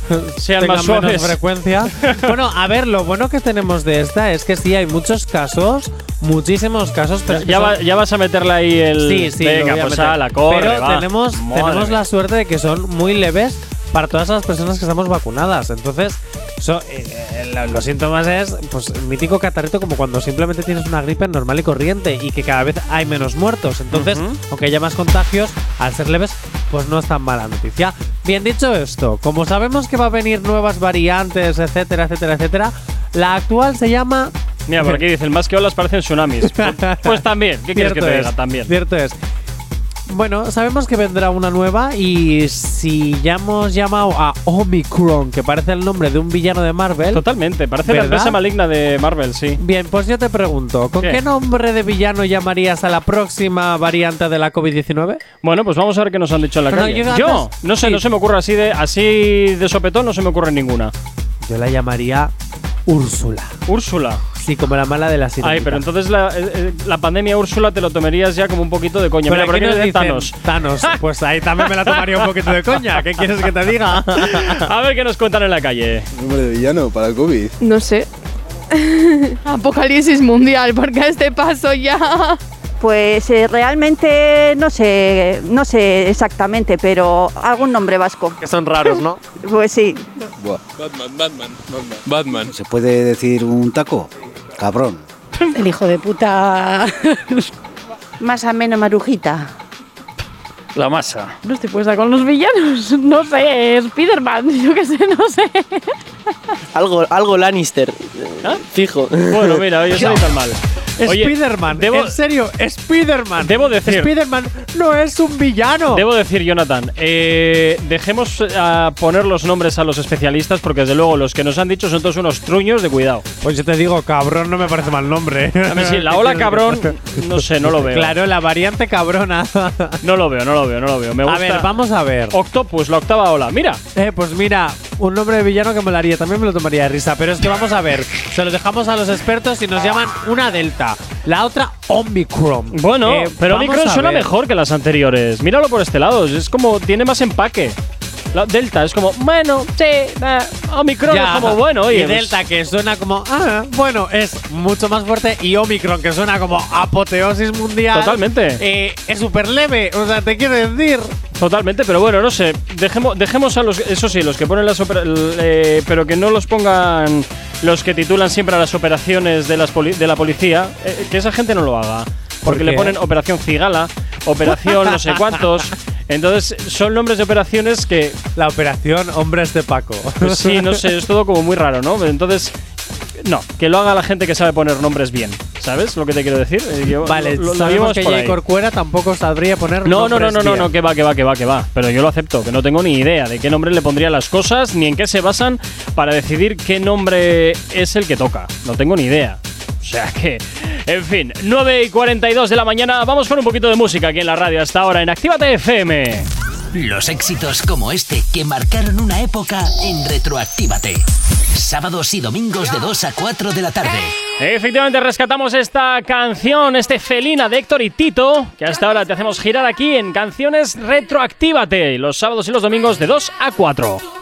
(laughs) Sean más menos suaves. frecuencia. (laughs) bueno, a ver, lo bueno que tenemos de esta es que sí hay muchos casos, muchísimos casos, pero Ya, son- va- ya vas a meterle ahí el. Sí, sí, Venga, a pues meter. ala, corre, Pero va. tenemos, Madre tenemos la suerte de que son muy leves para todas las personas que estamos vacunadas. Entonces, so- eh, eh, lo- los síntomas es pues mítico catarrito como cuando simplemente tienes una gripe normal y corriente y que cada vez hay menos muertos. Entonces, Ujú. aunque haya más contagios, al ser leves, pues no es tan mala noticia. Bien dicho esto, como sabemos que va a venir nuevas variantes, etcétera, etcétera, etcétera, la actual se llama Mira, por aquí dicen, más que olas parecen tsunamis. (laughs) Pues, pues también, ¿qué quieres que te diga? También. Cierto es. Bueno, sabemos que vendrá una nueva y si ya hemos llamado a Omicron, que parece el nombre de un villano de Marvel. Totalmente, parece la ¿verdad? empresa maligna de Marvel, sí. Bien, pues yo te pregunto, ¿con ¿Qué? qué, nombre de villano llamarías a la próxima variante de la COVID-19? Bueno, pues vamos a ver qué nos han dicho en la no, calle. yo no sé, sí. no se me ocurre así de así de sopetón, no se me ocurre ninguna. Yo la llamaría Úrsula. Úrsula. Sí, como la mala de la sirenita. Ay, pero entonces la, eh, eh, la pandemia Úrsula te lo tomaría ya como un poquito de coña. Mira, Pero por aquí nos dicen dicen Thanos. Thanos. (laughs) Pues ahí también me la tomaría un poquito de coña. ¿Qué quieres que te diga? (laughs) A ver qué nos cuentan en la calle. Nombre de villano para el COVID. No sé. (laughs) Apocalipsis mundial, porque a este paso ya. Pues eh, realmente no sé, no sé exactamente, pero algún nombre vasco. Que son raros, ¿no? Pues sí. Batman, Batman, Batman. Batman. ¿Se puede decir un taco? Cabrón. El hijo de puta. Más ameno, marujita. La masa. No estoy puesta con los villanos. (laughs) No sé, Spiderman, (laughs) yo qué sé, no sé. Algo, algo Lannister. Fijo. Bueno, mira, eso (laughs) no tan mal. Spiderman, debo- en serio, Spiderman. Debo decir- Spiderman no es un villano. Debo decir, Jonathan, eh, dejemos a poner los nombres a los especialistas porque desde luego los que nos han dicho son todos unos truños de cuidado. Pues yo te digo, cabrón no me parece mal nombre. A ver si la ola cabrón, no sé, no lo veo. Claro, la variante cabrona. No lo veo, no lo veo, no lo veo. Me A gusta. ver, vamos a ver. Octopus, la octava ola. Mira. Eh, pues mira, un nombre de villano que me haría, también me lo tomaría de risa. Pero es que vamos a ver, se lo dejamos a los expertos y nos llaman una Delta, la otra Omicron. Bueno, Eh, pero Omicron a suena ver. mejor que las anteriores. Míralo por este lado, es como tiene más empaque. La Delta es como, bueno, sí, eh, Omicron Ya. es como, bueno, oye. y pues- Delta que suena como, ah, bueno, es mucho más fuerte. Y Omicron que suena como apoteosis mundial. Totalmente. Eh, es súper leve, o sea, te quiero decir. Totalmente, pero bueno, no sé. Dejemos, dejemos a los. Eso sí, los que ponen las. eh, pero que no los pongan los que titulan siempre a las operaciones de, las poli- de la policía, eh, que esa gente no lo haga. Porque ¿Por le ponen Operación Cigala, Operación no sé cuántos. Entonces, son nombres de operaciones que. La operación Hombres de Paco. Pues sí, no sé, es todo como muy raro, ¿no? Entonces, no, que lo haga la gente que sabe poner nombres bien. ¿Sabes lo que te quiero decir? Eh, yo- Vale, lo- lo- sabemos que por ahí. J. Corcuera tampoco sabría poner No, no, no, nombres no, no, bien. no, que va, que va, que va, que va. Pero yo lo acepto, que no tengo ni idea de qué nombre le pondría las cosas, ni en qué se basan para decidir qué nombre es el que toca. No tengo ni idea. O sea que, en fin, 9 y 42 de la mañana, vamos con un poquito de música aquí en la radio hasta ahora en Actívate FM. Los éxitos como este que marcaron una época en Retroactívate. Sábados y domingos de 2 a 4 de la tarde. Efectivamente, rescatamos esta canción, este Felina de Héctor y Tito, que hasta ahora te hacemos girar aquí en Canciones Retroactívate, los sábados y los domingos de 2 a 4.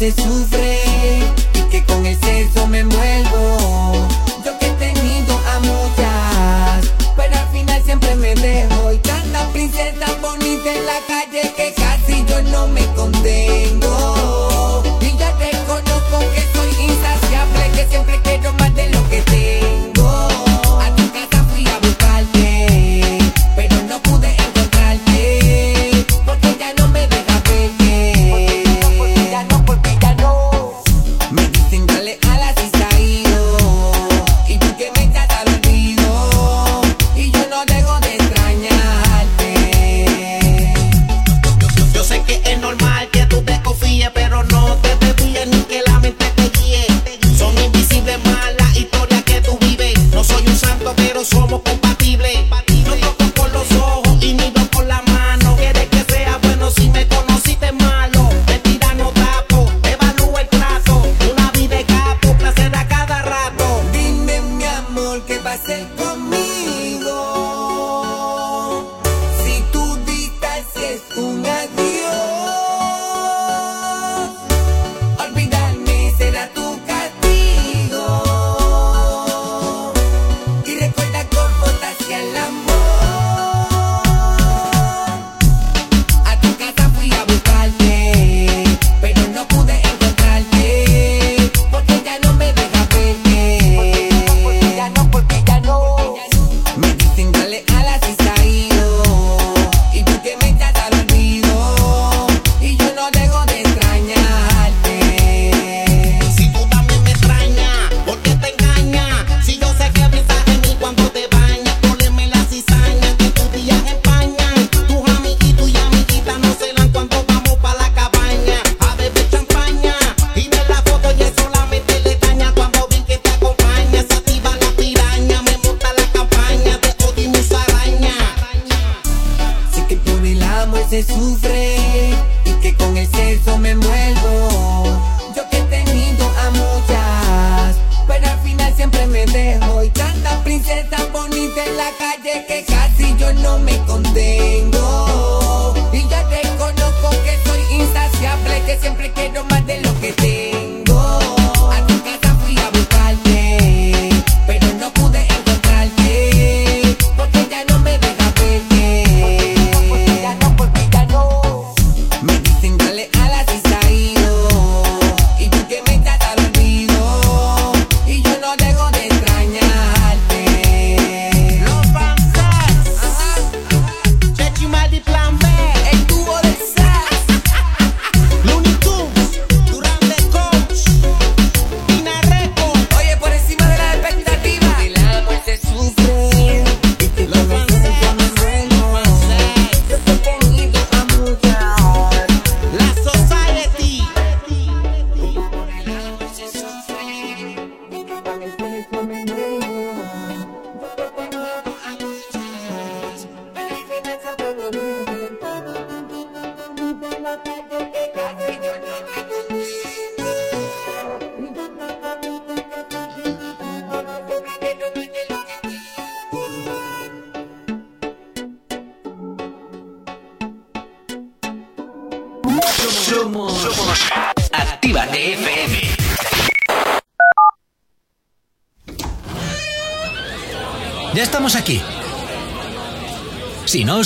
se sufre y que con el sexo me envuelvo. Yo que he tenido a muchas, pero al final siempre me dejo. Y tantas princesas bonitas en la calle que casi yo no me contengo.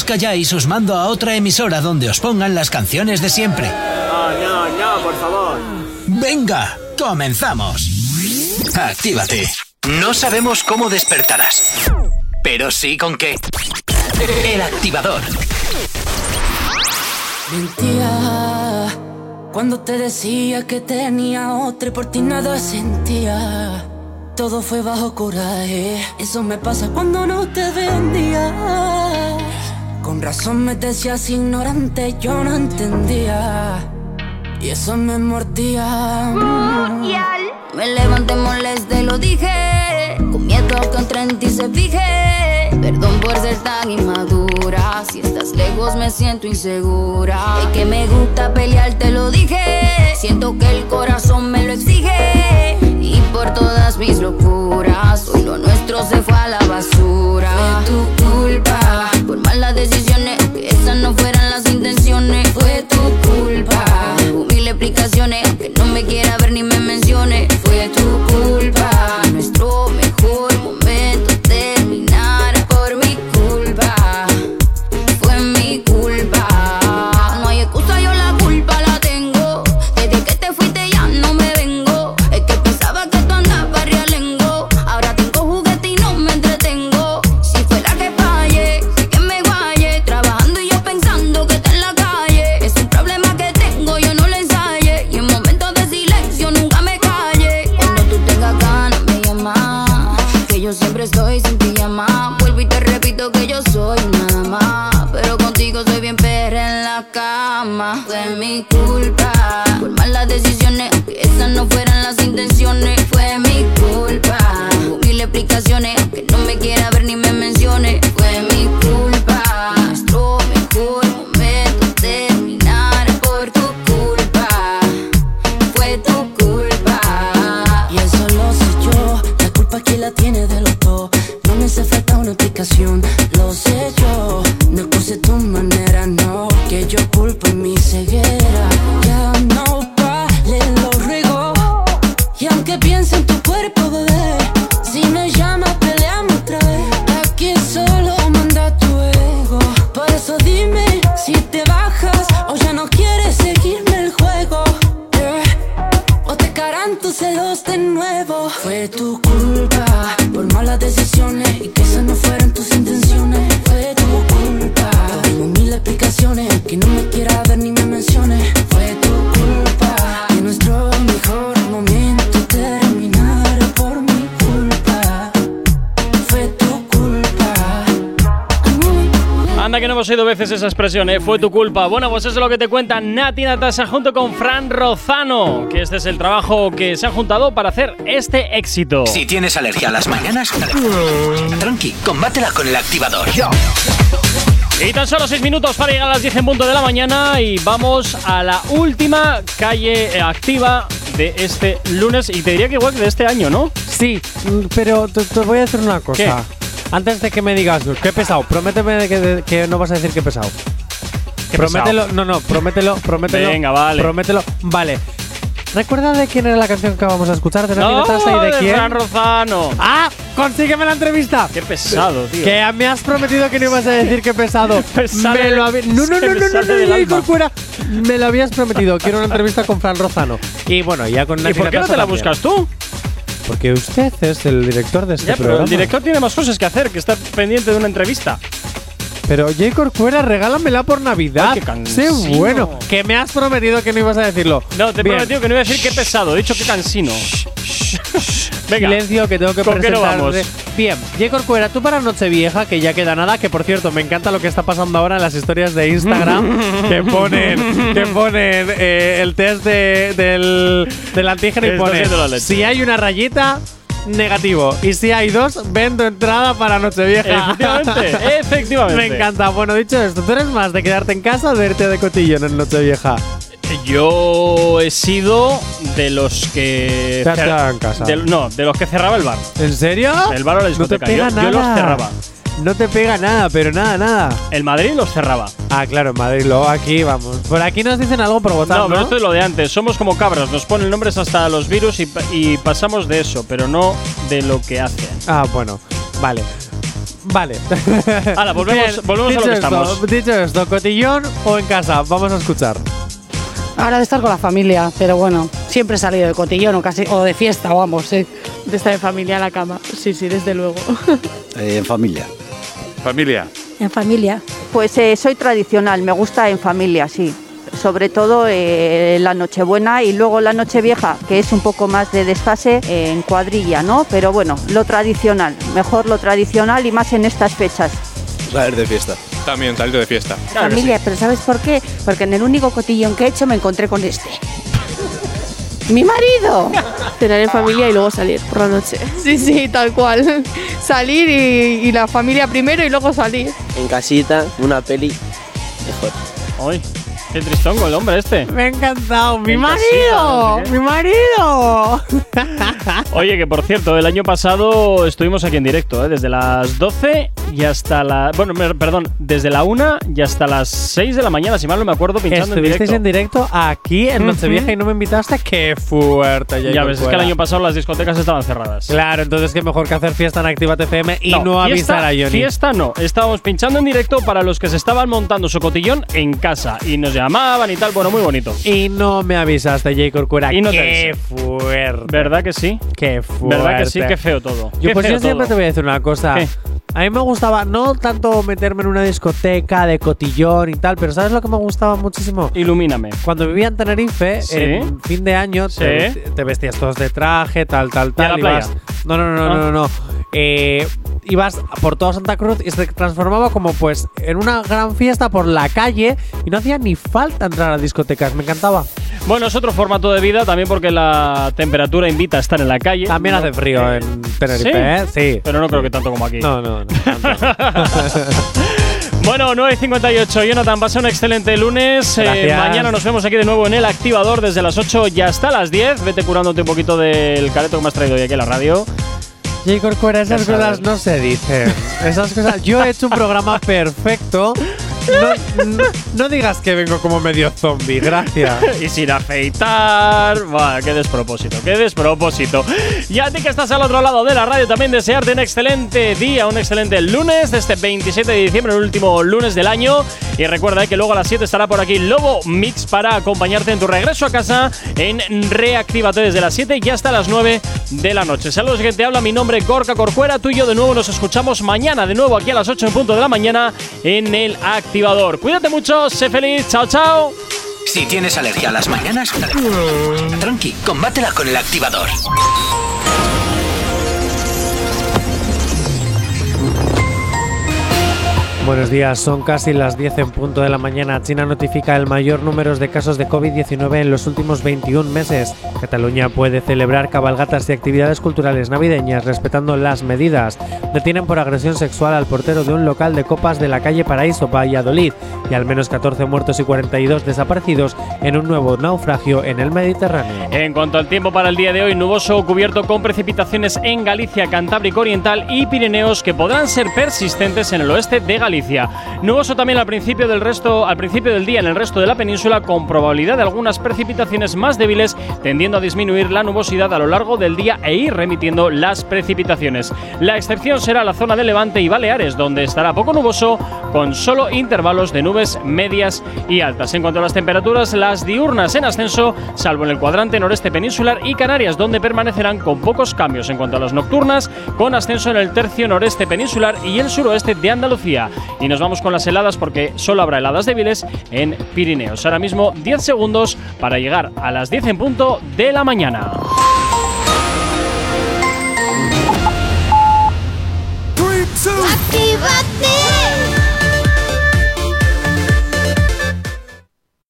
calláis, os mando a otra emisora donde os pongan las canciones de siempre. No, no, no, por favor. Venga, comenzamos. Actívate. No sabemos cómo despertarás, pero sí con qué. El activador. Mentía cuando te decía que tenía otra y por ti nada sentía. Todo fue bajo coraje. Eso me pasa cuando no te vendía razón me decías ignorante, yo no entendía. Y eso me mordía. Me levanté molesta y lo dije. Con miedo que otra en ti se fije. Perdón por ser tan inmadura. Si estás lejos me siento insegura. Es que me gusta pelear, te lo dije. Siento que el corazón me lo exige. Y por todas mis locuras, hoy lo nuestro se fue a la basura. Fue tu culpa. Falta veces esa expresión, ¿eh? Fue tu culpa. Bueno, pues eso es lo que te cuenta Nati Natasa junto con Fran Rozano, que este es el trabajo que se han juntado para hacer este éxito. Si tienes alergia a las mañanas, tranqui, combátela con el activador. Y tan solo 6 minutos para llegar a las 10 en punto de la mañana y vamos a la última calle eh, activa de este lunes y te diría que igual que de este año, ¿no? Sí, pero te, te voy a decir una cosa. Antes de que me digas, qué pesado, prométeme que, no vas a decir que pesado. Qué promételo, pesado. no, no, promételo, promételo. Venga, vale. Promételo, vale. ¿Recuerda de quién era la canción que vamos a escuchar? ¿De No, y de de quién? Fran Rozano. ¡Ah! ¡Consígueme la entrevista! Qué pesado, tío. Que me has prometido que no ibas a decir que pesado. Pesado, (laughs) me lo habí- No, no, no, no, no, no, no. Me lo habías prometido. Quiero una entrevista con Fran Rozano. (laughs) Y bueno, ya con ¿Y por qué no te la buscas tú? Porque usted es el director de este Ya, pero programa. el director tiene más cosas que hacer que estar pendiente de una entrevista. Pero J. Corcuera, regálamela por Navidad. Ay, qué sé bueno. Que me has prometido que no ibas a decirlo. No, te he Bien. prometido que no iba a decir qué pesado, he dicho que cansino. Venga. Silencio que tengo que ¿Con qué no vamos? Bien, J. Corcuera, tú para Nochevieja, que ya queda nada, que por cierto, me encanta lo que está pasando ahora en las historias de Instagram, (laughs) que ponen, que ponen eh, el test de- del, del antígeno y ponen, si hay una rayita, negativo. Y si hay dos, vendo entrada para Nochevieja. Efectivamente, (laughs) efectivamente. Me encanta. Bueno, dicho esto, ¿tú eres más de quedarte en casa o de irte de cotillón en Nochevieja? Yo he sido de los que. Te has cer- quedado en casa. de- no, de los que cerraba el bar. ¿En serio? El bar o la No te discoteca. pega yo, nada. yo los cerraba. No te pega nada, pero nada, nada. El Madrid los cerraba. Ah, claro, en Madrid, luego aquí vamos. Por aquí nos dicen algo por votar, No, ¿no? pero esto es lo de antes. Somos como cabras, nos ponen nombres hasta los virus y, pa- y pasamos de eso, pero no de lo que hacen. Ah, bueno, vale. Vale. Hala, volvemos- (laughs) volvemos a dicho lo que esto, estamos. Dicho esto, cotillón o en casa, vamos a escuchar. Ahora de estar con la familia, pero bueno, siempre he salido de cotillón o, casi, o de fiesta, vamos, sí. De estar en familia a la cama. Sí, sí, desde luego. (laughs) Eh, en familia. Familia. En familia. Pues eh, soy tradicional, me gusta en familia, sí. Sobre todo eh, la Nochebuena y luego la Nochevieja, que es un poco más de desfase eh, en cuadrilla, ¿no? Pero bueno, lo tradicional, mejor lo tradicional y más en estas fechas. Traer de fiesta. También salir de fiesta. Familia, pero ¿sabes por qué? Porque en el único cotillón que he hecho me encontré con este. ¡Mi marido! Cenar en familia y luego salir por la noche. (laughs) Sí, sí, tal cual. Salir y, y la familia primero y luego salir. En casita, una peli, mejor. Ay, qué tristongo el hombre este. Me ha encantado. ¡Mi marido! casita, ¡Mi marido! (laughs) (laughs) Oye, que por cierto, el año pasado estuvimos aquí en directo, ¿eh? desde las 12 y hasta la. Bueno, perdón, desde la 1 y hasta las 6 de la mañana, si mal no me acuerdo, pinchando en ¿Estuvisteis directo. en directo aquí en Nochevieja y no me invitaste? ¡Qué fuerte! Ya ves, es que el año pasado las discotecas estaban cerradas. Claro, entonces qué mejor que hacer fiesta en Activa FM y no, fiesta- avisar a Johnny. Fiesta no, estábamos pinchando en directo para los que se estaban montando su cotillón en casa y nos llamaban y tal, bueno, muy bonito. Y no me avisaste, J. Corcuera. Y no te ¡Qué avisé. fuerte! ¿Verdad que sí? ¡Qué fuerte! ¿Verdad que sí? Qué feo todo. Yo, Qué pues feo yo siempre todo. te voy a decir una cosa. ¿Qué? A mí me gustaba no tanto meterme en una discoteca de cotillón y tal, pero ¿sabes lo que me gustaba muchísimo? Ilumíname. Cuando vivía en Tenerife, Sí. en fin de año, Sí. te, vestías todos de traje, tal, tal, ¿Y a la tal. playa? ibas- No, no, no, no, no, no. Eh, ibas por toda Santa Cruz y se transformaba como pues en una gran fiesta por la calle y no hacía ni falta entrar a discotecas. Me encantaba. Bueno, es otro formato de vida también porque la temperatura invita a estar en la calle. También ¿no? hace frío en Tenerife, ¿Sí? ¿eh? Sí. Pero no creo que tanto como aquí. No, no, no. (laughs) Bueno, 9.58. Jonathan, pasa un excelente lunes. Eh, mañana nos vemos aquí de nuevo en el activador desde las 8 y hasta las 10. Vete curándote un poquito del careto que me has traído hoy aquí a la radio. J. Corcuera, esas cosas no se dicen. Esas cosas. Yo he hecho un programa (laughs) perfecto. No, digas que vengo como medio zombie, gracias. (laughs) y sin afeitar. Buah, qué despropósito, qué despropósito. Y a ti que estás al otro lado de la radio, también desearte un excelente día, un excelente lunes de este 27 de diciembre, el último lunes del año. Y recuerda eh, que luego a las 7 estará por aquí Lobo Mix para acompañarte en tu regreso a casa en Reactívate desde las 7 y hasta las 9 de la noche. Saludos que te habla, mi nombre es Gorka Corcuera. Tú y yo de nuevo nos escuchamos mañana, de nuevo aquí a las 8 en punto de la mañana en el Cuídate mucho, sé feliz, chao, chao. Si tienes alergia a las mañanas, tranqui, combátela con el activador. Buenos días, son casi las 10 en punto de la mañana. China notifica el mayor número de casos de COVID-19 en los últimos 21 meses. Cataluña puede celebrar cabalgatas y actividades culturales navideñas respetando las medidas. Detienen por agresión sexual al portero de un local de copas de la calle Paraíso, Valladolid, y al menos 14 muertos y 42 desaparecidos en un nuevo naufragio en el Mediterráneo. En cuanto al tiempo para el día de hoy, nuboso cubierto con precipitaciones en Galicia, Cantábrico Oriental y Pirineos que podrán ser persistentes en el oeste de Galicia. Nuboso también al principio del resto, al principio del día en el resto de la península con probabilidad de algunas precipitaciones más débiles, tendiendo a disminuir la nubosidad a lo largo del día e ir remitiendo las precipitaciones. La excepción será la zona de Levante y Baleares, donde estará poco nuboso con solo intervalos de nubes medias y altas. En cuanto a las temperaturas, las diurnas en ascenso, salvo en el cuadrante noreste peninsular y Canarias, donde permanecerán con pocos cambios. En cuanto a las nocturnas, con ascenso en el tercio noreste peninsular y el suroeste de Andalucía. Y nos vamos con las heladas porque solo habrá heladas débiles en Pirineos. Ahora mismo 10 segundos para llegar a las 10 en punto de la mañana. Actívate.